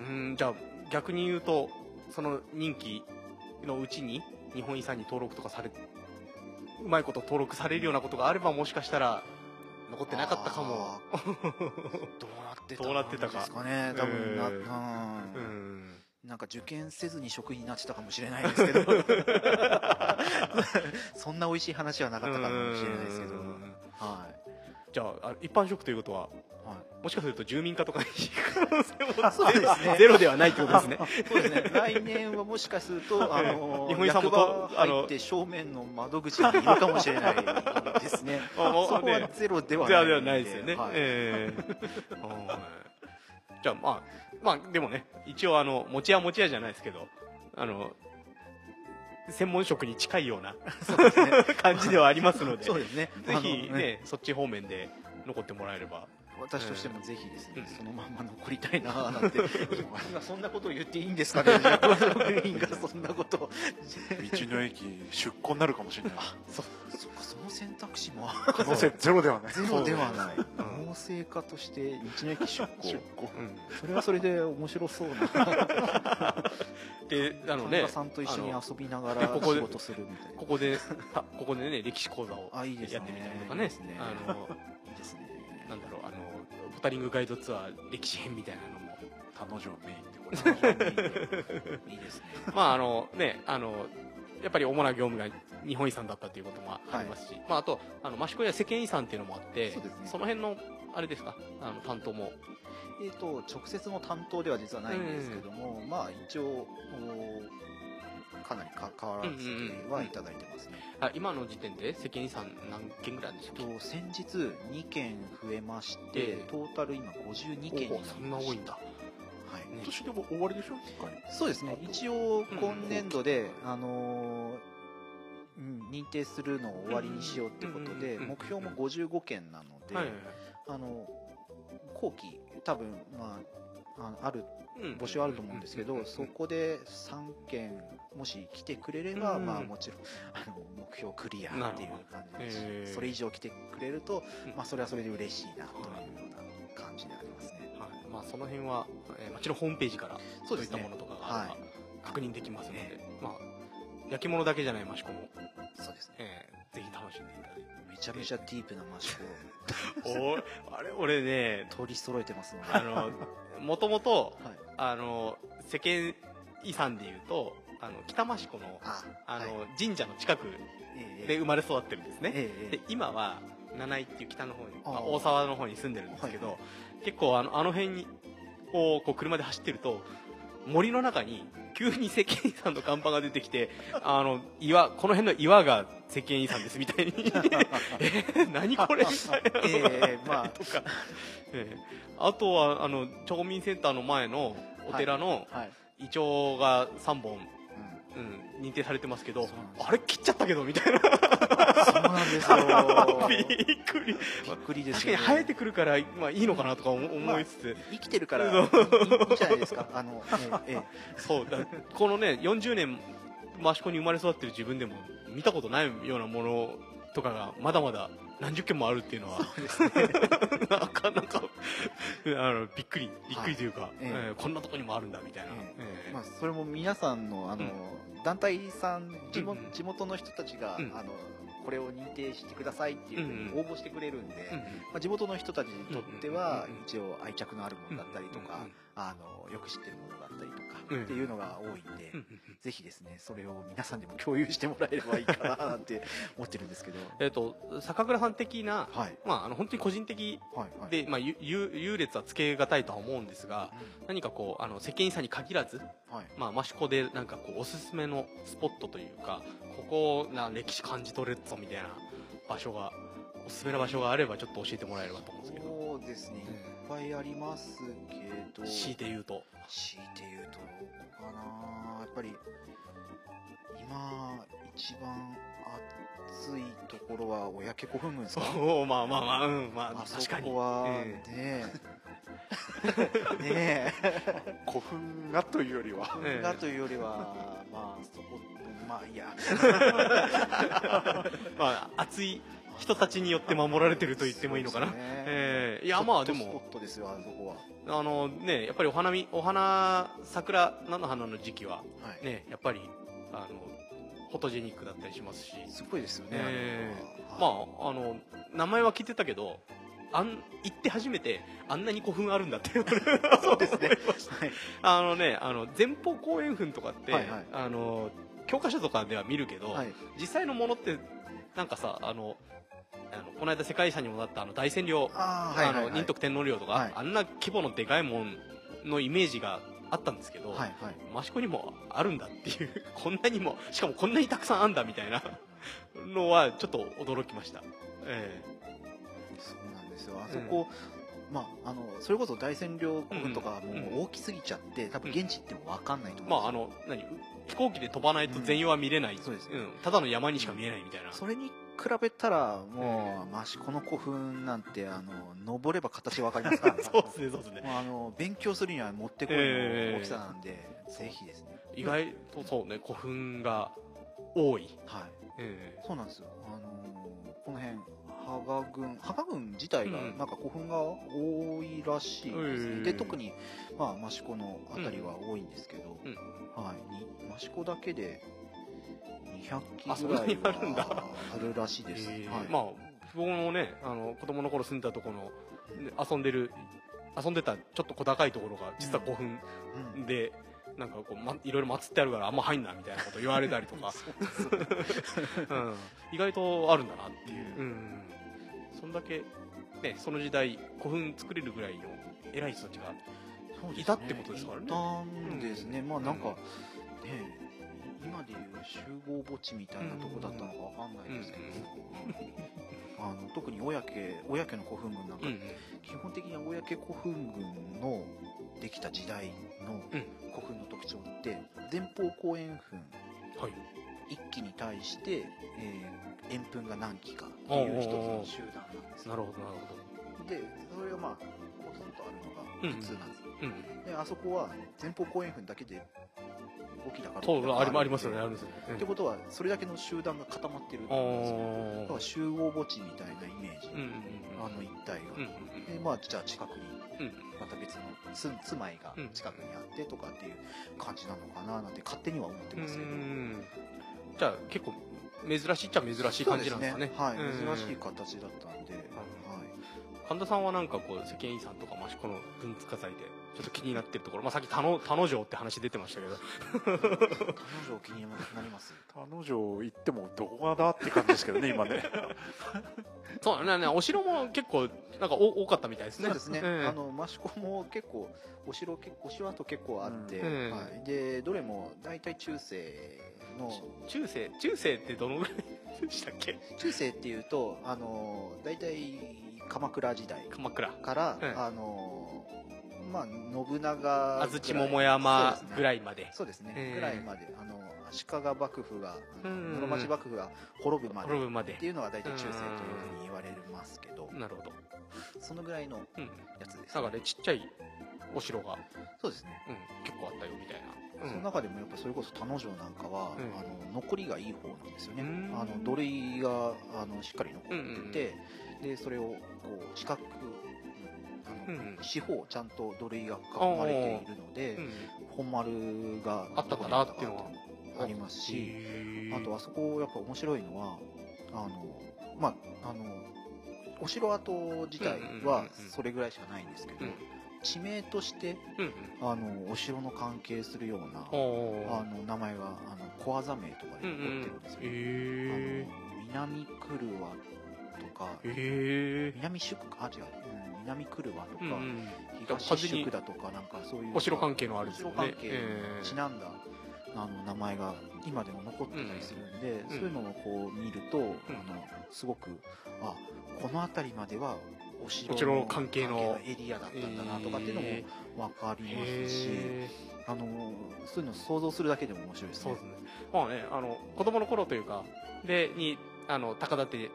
うんじゃあ逆に言うとその任期のうちに日本遺産に登録とかされうまいこと登録されるようなことがあればもしかしたら残ってなかったかも。どうなってたどうなってたか。ですかね。多分な、うん、なんか受験せずに職員になってたかもしれないですけど。そんな美味しい話はなかったかもしれないですけど。はい。じゃあ一般職ということは、はい、もしかすると住民化とかに行く可能性もそうですね。ゼロではないってことですね。そうですね。来年はもしかすると あの日本遺産もと入って正面の窓口にいるかもしれないですね。そこはゼロではないではないですよね、はい、えー、じゃあまあまあでもね一応あの持屋持屋じゃないですけどあの専門職に近いような 感じではありますので、そうですね。ぜひね、そっち方面で残ってもらえれば。私としてもぜひですね、そのまま残りたいななんて、今そんなことを言っていいんですかね、職員がそんなこと。道の駅出向になるかもしれない。そそその選択肢も可能性ゼロではない。ゼロではない。農政家として道の駅出向。出向。それはそれで面白そうな。であのねさんと一緒に遊びながら仕事するみたいな。ここでここでね歴史講座をやってみたりとかね。いいですね。なんだろうあのポタリングガイドツアー歴史編みたいなのも彼女メインってこれいいですね。まああのねあのやっぱり主な業務が日本遺産だったということもありますし、はい、まあ、あとあの益子や世間遺産っていうのもあってそ、ね,、の辺のあれですか？あの担当も？えーと、直接の担当では実はないんですけども、うん、まあ一応かなり関わらせてはいただいてますね、うんうん、あ今の時点で世間遺産何件ぐらいでしょうと先日2件増えまして、えー、トータル今52件になりました。そんな多いんだ。はい、今年でも終わりでしょ？そうですね。一応今年度で、あのーうん、認定するのを終わりにしようってことで、目標も55件なので、はいはいはい、あの後期多分、まあ、ある募集あると思うんですけど、そこで3件もし来てくれれば、まあ、もちろんあの目標クリアっていう感じですし、それ以上来てくれると、まあ、それはそれで嬉しいなというような感じでありますね、はい。まあ、その辺は、えー、もちろんホームページからそういったものとかが確認できますので、はい、まあ、焼き物だけじゃない益子もそうですね、えー、ぜひ楽しんでいただいて。めちゃめちゃディープな益子 おあれ俺ね取り揃えてますのであのもともと、はい、あの世間遺産でいうとあの北益子のあの、はい、神社の近くで生まれ育ってるんですね、えで今は七井っていう北の方に、まあ、大沢の方に住んでるんですけど、はい、結構あのあの辺にをこう車で走ってると森の中に急に石鹸遺産の看板が出てきて、あの、岩、この辺の岩が石鹸遺産ですみたいに。えー、何これ？みたいなえー、まあ、とか、えー、あとは、あの、町民センターの前のお寺のイチョウが3本、うん、認定されてますけど、あれ切っちゃったけどみたいな。そうなんですよ。びっくり。びっくりです、ね、確かに生えてくるから、まあいいのかなとか思いつつ。まあ、生きてるからいいいじゃないですか。あの、ええ、そうだ。このね、40年、益子に生まれ育ってる自分でも見たことないようなものとかがまだまだ何十件もあるっていうのは、ね、なかなかあのびっくりびっくりというか、はい、えー、こんなとこにもあるんだみたいな、えー、まあ、それも皆さんのあの、うん、団体さん地元,、地元の人たちが、うん、あのこれを認定してくださいっていうふうに応募してくれるんで、まあ、地元の人たちにとっては一応愛着のあるものだったりとか、あのよく知ってるものだったりとか、っていうのが多いんで、ぜひですねそれを皆さんでも共有してもらえればいいかななんて思ってるんですけど。えっと坂倉さん的な、はい、まああの本当に個人的で、まあ、優劣はつけがたいとは思うんですが、うん、何かこうあの世間員さんに限らず、はい。まあ、益子でなんかこうおすすめのスポットというかここな歴史感じ取れるぞみたいな場所がおすすめの場所があればちょっと教えてもらえればと思うんですけど。そうですね、いっぱいありますけど。強いて言うと。強いて言うとどこかな。やっぱり今一番暑いところはおやけ古墳群ですか？そうまあまあまあうんまあ確かにそこはねえ。ねえ。古墳がというよりは。古墳がというよりはまあそこまあいや。まあ暑い人たちによって守られてると言ってもいいのかな、ね。えー、いやまあでも。スポットですよあそこは。あのねやっぱりお花見お花桜菜の花の時期は、ね、はい、やっぱりあのフォトジェニックだったりしますし。すごいですよね、えー、まああの名前は聞いてたけどあん行って初めてあんなに古墳あるんだって そうですね、はい、あのねあの前方後円墳とかって、はいはい、あの教科書とかでは見るけど、はい、実際のものってなんかさあのあのこの間世界遺産にもなったあの大仙陵。あ、の仁徳天皇陵とか、はい、あんな規模のでかいもんのイメージがあったんですけど、はいはい、益子にもあるんだっていう こんなにもしかもこんなにたくさんあんだみたいな のはちょっと驚きました、えー、そうなんですよ。あそこ、うん、まあ、あのそれこそ大仙陵国とかもう大きすぎちゃって、うん、多分現地っても分かんないと思うんですよ、まああの何飛行機で飛ばないと全容は見れない、うん、そうです、うん、ただの山にしか見えないみたいな、それに比べたらもう、益子の古墳なんてあの登れば形わかりますから。そうですねそうですね。あの勉強するにはもってこいの大きさなんで、えー、ぜひですね。意外とそうね古墳が多い。はい、えー、そうなんですよ。あのこの辺芳賀郡芳賀郡自体がなんか古墳が多いらしいですね、うん、で特に、まあ、益子の辺りは多いんですけど、うん、はい、益子だけで200機ぐらいあるんだ。あるらしいです、えー、はい、まあ僕もねあの子供の頃住んだところの遊んでる遊んでたちょっと小高いところが実は古墳で、うん、なんかこう、ま、いろいろ祀ってあるからあんま入んなみたいなこと言われたりとか。うん、意外とあるんだなっていう、うん、そんだけ、ね、その時代古墳作れるぐらいの偉い人たちがいたってことですからね。いたんですね、まあなんか、ね今でいう集合墓地みたいなとこだったのかわかんないですけど、あの特に小焼小焼の古墳群なんか、基本的には小焼古墳群のできた時代の古墳の特徴って前方後円墳、はい、1機に対して、えー、円墳が何機かっていう一つの集団なんです。なるほどなるほど。でそれがまあポツンとあるのが普通なんです、うんうん、であそこは前方後円墳だけで動きだからそうありありますよねあるんですよね、ってことはそれだけの集団が固まってるんですよ。だから集合墓地みたいなイメージ、あの一帯が、でまあじゃあ近くにまた別の住住まいが近くにあってとかっていう感じなのかななんて勝手には思ってますけど。じゃあ結構珍しいっちゃ珍しい感じなんですかね、ね、はい。珍しい形だったんで、はい、神田さんはなんかこう世間遺産とか益子の文化財でちょっと気になってるところ、まあ、さっき田野田野城って話出てましたけど。田野城気になります田野城行ってもどこがだって感じですけどね今ね。そうだねお城も結構なんか多かったみたいですね。そうですね、うん、あの益子も結構お城お城跡結構あって、うん、はい、でどれも大体中世の中世中世ってどのぐらいでしたっけ？中世っていうとあの大体鎌倉時代鎌倉。から、うん、あのまあ、信長安土桃山ぐらいまで。そうですね、えー、ぐらいまで。あの足利幕府が室町幕府が滅ぶまでまで。っていうのが大体中世というふうに言われますけど。なるほど。そのぐらいのやつです、ね、だからねちっちゃいお城がそうですね、うん、結構あったよみたいな、うん、その中でもやっぱそれこそ田野城なんかは、うん、あの残りがいい方なんですよね。あの土塁があのしっかり残ってて、でそれをこう四角四方ちゃんと土塁が囲まれているので、本丸があったかなっていうのはありますしあとあそこやっぱ面白いのはあのまああのお城跡自体はそれぐらいしかないんですけど、地名として、あのお城の関係するようなあの名前があの小技名とかで残ってるんですよ、うんうん、南クルワとか、えー、南宿あ違う、うん、南クルワとか、うんうん、東宿だとかなんかそういう。お城関係のある、ね、お城関係。にちなんだ、えー、あの名前が今でも残ってたりするんで、うん、そういうのをこう見ると、うん、あのすごくあこの辺りまではお城の関係のエリアだったんだなとかっていうのも分かりますし、あのそういうのを想像するだけでも面白いですね。そうですね。まあね、あの子供の頃というかでにあの高立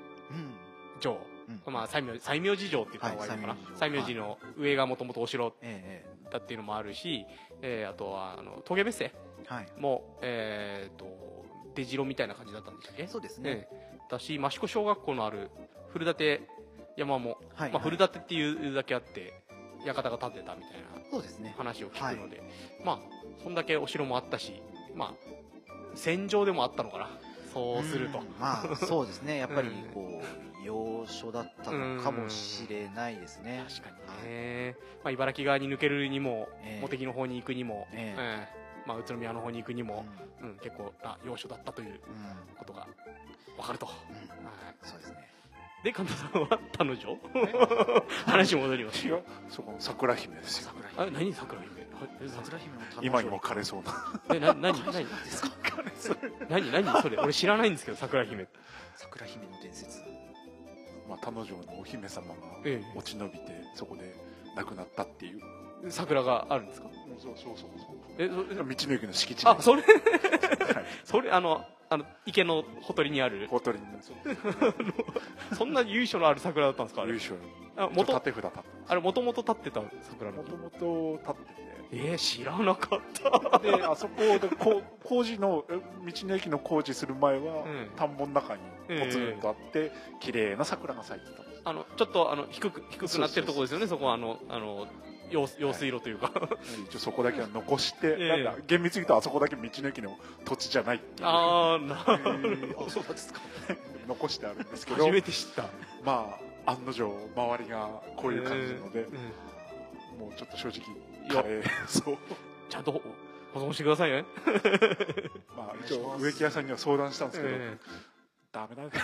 城、うん、まあ西明西明寺城って言った方がいいのかな。西明寺の上がもともとお城だっていうのもあるし、えー、あとはあの峠別瀬も、はい、えっ、ー、と出城みたいな感じだったんでしたっけ？そうですね。えー、だし益子小学校のある古館山も、はい、まあ、古館っていうだけあって館が建てたみたいな話を聞くので、はい、まあそんだけお城もあったしまあ戦場でもあったのかなそうすると。まあそうですね。やっぱりこう、要所だったのかもしれないですね。確かにね、まあ、茨城側に抜けるにも、えー、茂木の方に行くにも、えー、えー、まあ、宇都宮の方に行くにも、うん、うん、結構な要所だったということが分かると、うん、はい、そうですね。で神田さんは彼女 話戻りますよ。そこ桜姫ですよ。あ何桜姫？桜姫の今にも枯れそうな。えな何何ですか何何それ俺知らないんですけど桜姫桜姫の伝説。まあ彼女のお姫様が落ち延びてそこで亡くなったっていう。桜があるんですか？そうそうそうえ道の駅の敷地あそれ？それあのあの池のほとりにある。ほとりに そんな由緒のある桜だったんですか？由緒あ元縦札立ってあれもともと立ってた桜もともと立っててえー、知らなかった。であそこでこ 工事の道の駅の工事する前は、うん、田んぼの中にポツンとあって、えー、綺麗な桜が咲いてた。あのちょっとあの低く低くなってるところですよね。そこはあのあの用用水路というか、はい、一応そこだけは残して、えー、なんか厳密に言うとあそこだけ道の駅の土地じゃないああなるほど。そうですか。残してあるんですけど。初めて知った。まあ案の定周りがこういう感じなので、えー、もうちょっと正直カレーそう。ちゃんと保存してくださいね。まあ一応植木屋さんには相談したんですけど、えー、ダメだね。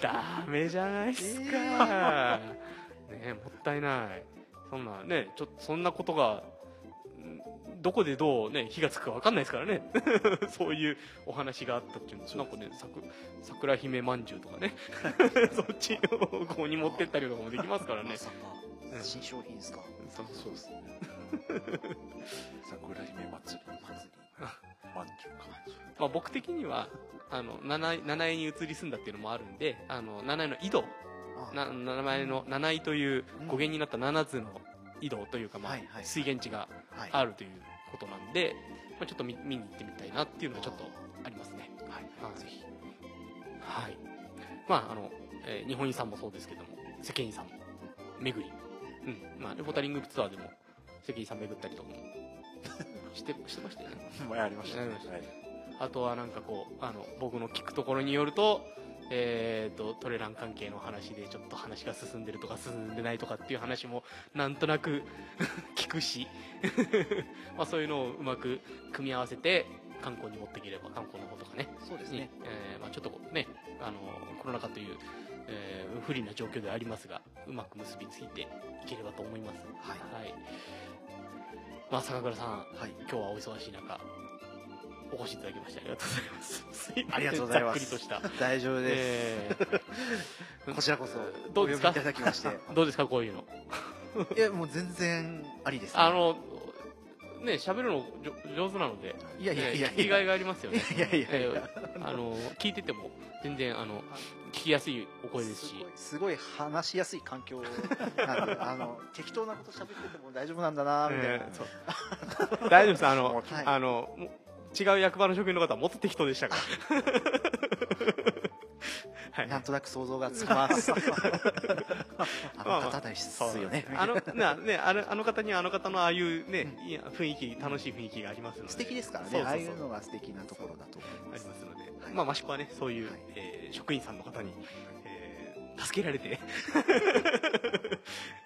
ダメじゃないっすか、えーねもったいない。そんなねちょそんなことがどこでどうね火がつくか分かんないですからね。そういうお話があったっていうの。なんかね桜姫まんじゅうとかね。そっちをここに持ってったりとかもできますからね新商品ですか？そうそうですね。桜姫祭り。祭りまんじゅうかまあ僕的にはあの七重に移り住んだっていうのもあるんであの七重の井戸。な名前の七井という語源になった七つの井戸というか、まあ水源地があるということなんで、まあ、ちょっと見見に行ってみたいなっていうのはちょっとありますね。はい、ぜひ。はい。まあ、あの、えー、日本遺産もそうですけども、世間遺産巡り。うん。まあ、レポータリングツアーでも世間遺産巡ったりとかも してしてましたよね。前ありましたね。はい、あとはなんかこう、あの、僕の聞くところによると、えーと、トレラン関係の話でちょっと話が進んでるとか進んでないとかっていう話もなんとなく 聞くし まあそういうのをうまく組み合わせて観光に持っていければ観光の方とかねそうですね、えーまあ、ちょっとねあのコロナ禍という、えー、不利な状況ではありますがうまく結びついていければと思いますはい、はい、まあ坂倉さん、はい、今日はお忙しい中お越しいただきましてありがとうございます。ありがとうございます。ざっくりとした。大丈夫です。えー、こちらこそ、どうですか？いただきまして。どうですか、こういうの。いや、もう全然ありです、ね、あの、ね、喋るの上手なので、いやいやいや、聞きがいがありますよね。いやいやいや、あの、聞いてても、全然、あの、聞きやすいお声ですし。すごい話しやすい環境なんで、あの、適当なこと喋ってても大丈夫なんだな、みたいな。大丈夫です。あの、あの、違う役場の職員の方はもっと適当でしたから。はい、なんとなく想像がつきます。あの方ですよね。あの、な、ね、あの、あの方にはあの方のああいうね、いや雰囲気、楽しい雰囲気がありますので。素敵ですからね。ああいうのが素敵なところだと思います。ありますので。まあ、益子はね、そういう、え職員さんの方に、え助けられて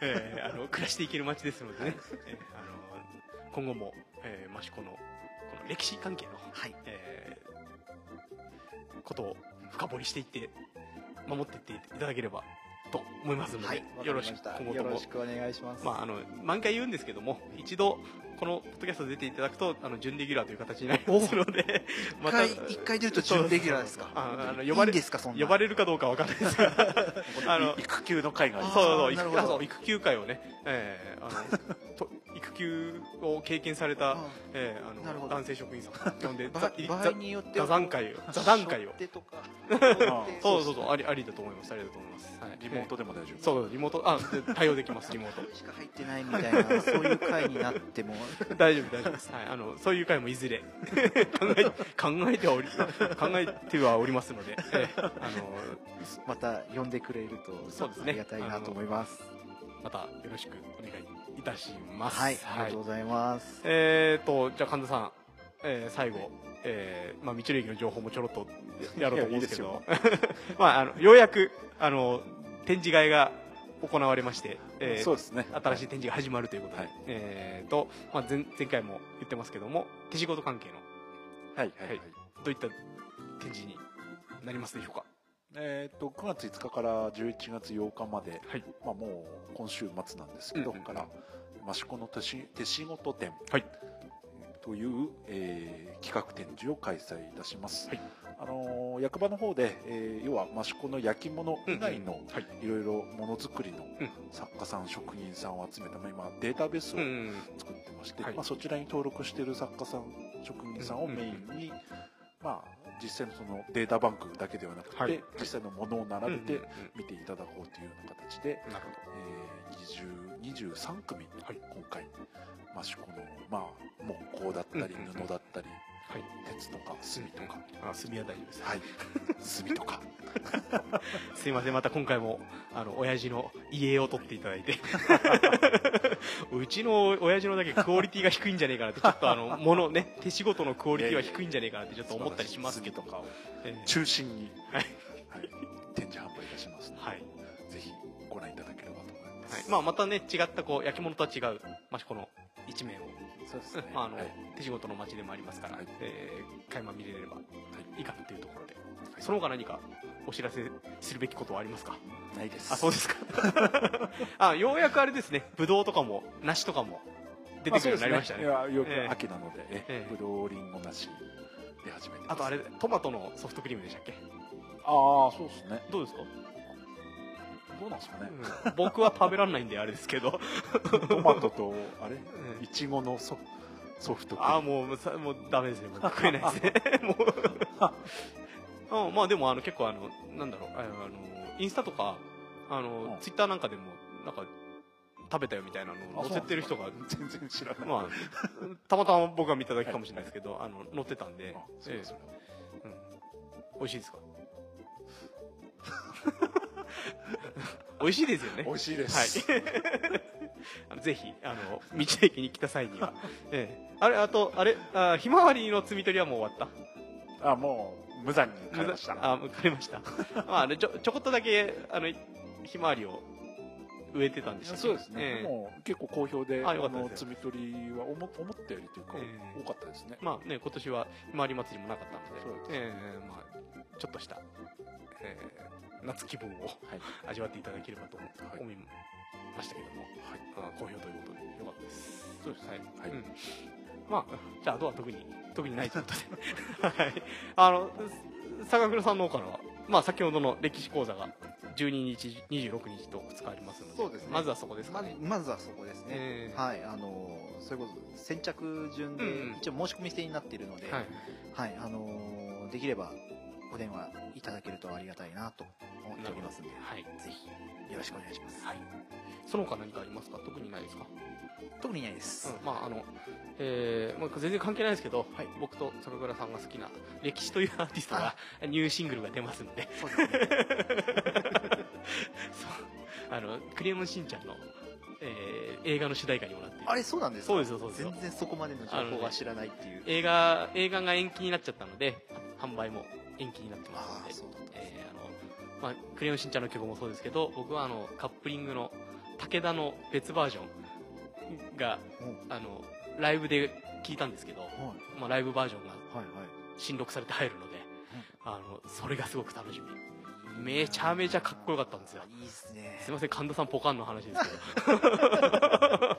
えー、あの暮らしていける街ですのでね、えー、あの今後も、えー、益子のこの歴史関係の、はいえー、ことを深掘りしていって守っていっていただければと思いますので、はい、よろしくお願いします。まああの毎回言うんですけども、一度このポッドキャスト出ていただくとあの準レギュラーという形になりますので、また一回出ると準レギュラーですか？あの呼ばれですかそん呼ばれるかどうかわからないです。が、あの育休の会がそうそう育そう育休会をね、えー、あの と育休を経験された、えー、あの男性職員さん呼んで 場合によって座談会を座談会を。そうそうそうありありだと思いますありだと思います、はい、リモートでも大丈夫。そうリモートあ対応できますリモート。しか入ってないみたいなそういう会になっても 大丈夫大丈夫です、はい、あのそういう会もいずれ 考え考えてはおり考えてはおりますので、えー、あのまた呼んでくれるとそうですね。ありがたいなと思います。またよろしくお願いいたします。はい、ありがとうございます。えっ、ー、とじゃあ神田さん、えー、最後えーまあ、道の駅の情報もちょろっとやろうと思うんですけど。まあ、あのようやくあの展示会が行われまして、えー、そうですね。新しい展示が始まるということで、はい、えーとまあ、前前回も言ってますけども手仕事関係の、はいはい、はい、どういった展示になりますでしょうか？えーと、9月5日から11月8日まで、はい、まあ、もう今週末なんですけど、うんうん、から益子の手し手仕事展、はい、という、えー、企画展示を開催いたします、はい、あのー、役場の方で、えー、要は益子の焼き物以外のい。ろいろものづくりの作家さん、職人さんを集めた、まあ、今データベースを作ってまして、まあ、そちらに登録している作家さん職人さんをメインに、まあ、実際のそのデータバンクだけではなくて、はい、実際のものを並べて見ていただこうというような形で、なるほど。えー、23組、はい、今回益子の、まあ、木工だったり布だったり、はい、鉄とか。炭とか、あ炭は大丈夫です。はい。炭とか。すいません。また今回もあの親父の家を取っていただいて。うちの親父のだけクオリティが低いんじゃねえかなってちょっとあのものね手仕事のクオリティは低いんじゃねえかなってちょっと思ったりしますけど。かを、えー、中心に、はい、はい、展示販売いたしますので、はい、ぜひご覧いただければと思います、はい。まあ、またね違ったこう焼き物とは違う、まあ、この一面をそうですね、まああの、はい、手仕事の街でもありますから、はい、えー、垣間見れればい。いかなというところで、はい、その他何かお知らせするべきことはありますか？ないです。あそうですか。あようやくあれですね。ブドウとかも梨とかも出てくるようになりましたね,、まあ、ね。よく秋なので、えー、ブドウリンゴ梨出始めてあとあれトマトのソフトクリームでしたっけ？ああそうですね。どうですか？どうなんですかね、うん、僕は食べられないんであれですけど。トマトとあれ？いちごのソソフトああもうもうダメですね。もう食えないですね。もう。あ まあでもあの結構あのなんだろう。あのインスタとかあの、ツイッターなんかでもなんか食べたよみたいなのを載せてる人が全然知らない、まあ、たまたま僕が見ただけかもしれないですけど、あの載ってたんで、ええ。うん、美味しいですか？美味しいですよね。美味しいです、はい。ぜひあの道の駅に来た際には、ええ、あれあとあれあひまわりの摘み取りはもう終わった？あもう無残に枯れました。あ枯れました。まあちょちょこっとだけあのひまわりを植えてたんでしたそうですね、えー、もう結構好評であの摘み取りは思思ったよりというか、えー、多かったですねまあね今年はひまわり祭りもなかったので。えー、まあ、ちょっとした、えー、夏気分を、はい、味わっていただければと思い。ましたけども、はい、好評ということでよかったです。そうですはい、はい。うん、まあじゃああとは特に特にないということで。はい。あの坂倉さんの方からはまあ先ほどの歴史講座が12日26日と2日ありますのでそうです、ね、まずはそこですかね。まずはそこですね、えー、はいあのそれこそ先着順で一応申し込み制になっているので、うん、はい、はい、あのできればお電話いただけるとありがたいなと思っておりますので、はい、ぜひよろしくお願いします、はい、その他何かありますか？特にないですか？特にないです、うん、まああのえーまあ、全然関係ないですけど、はい、僕と坂倉さんが好きな歴史というアーティストがニューシングルが出ますので。そうですね あのクレヨンしんちゃんの、えー、映画の主題歌にもなってあれそうなんですか？そうですそうです。全然そこまでの情報は知らないっていう、ね、映画映画が延期になっちゃったので販売も延期になってますので。あ、えー、あのまあ、クレヨンしんちゃんの曲もそうですけど僕はあのカップリングの武田の別バージョンが、あのライブで聞いたんですけど、まあ、ライブバージョンが新録されて入るので、あのそれがすごく楽しみめちゃめちゃかっこよかったんですよ。いいっすね。すいません神田さんポカンの話ですけど。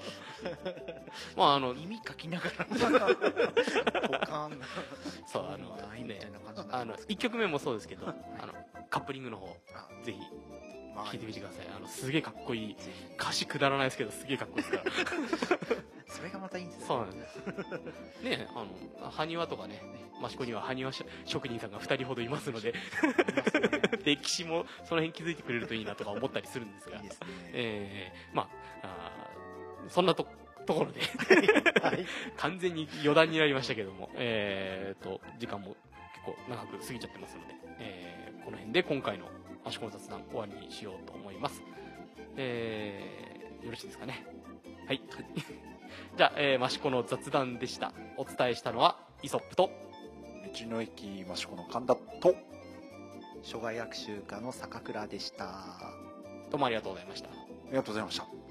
まああの耳かきながら。ポカン。そうあのねあの1曲目もそうですけどあのカップリングの方ぜひ聞いてみてください。あのすげえかっこいい。歌詞くだらないですけどすげえかっこいい。ですからそれがまたいいんですよそうなんです。ねあの埴輪とかね益子には埴輪職人さんが2人ほどいますので。歴史もその辺気づいてくれるといいなとか思ったりするんですが。いいですね。えーまああそんなとところで。完全に余談になりましたけども、えー、と時間も結構長く過ぎちゃってますので、えーこの辺で今回の益子の雑談終わりにしようと思います、えーよろしいですかね。はい。じゃあ、えー、益子の雑談でした。お伝えしたのはイソップと道の駅益子の神田と諸外学習家の坂倉でした。どうもありがとうございました。ありがとうございました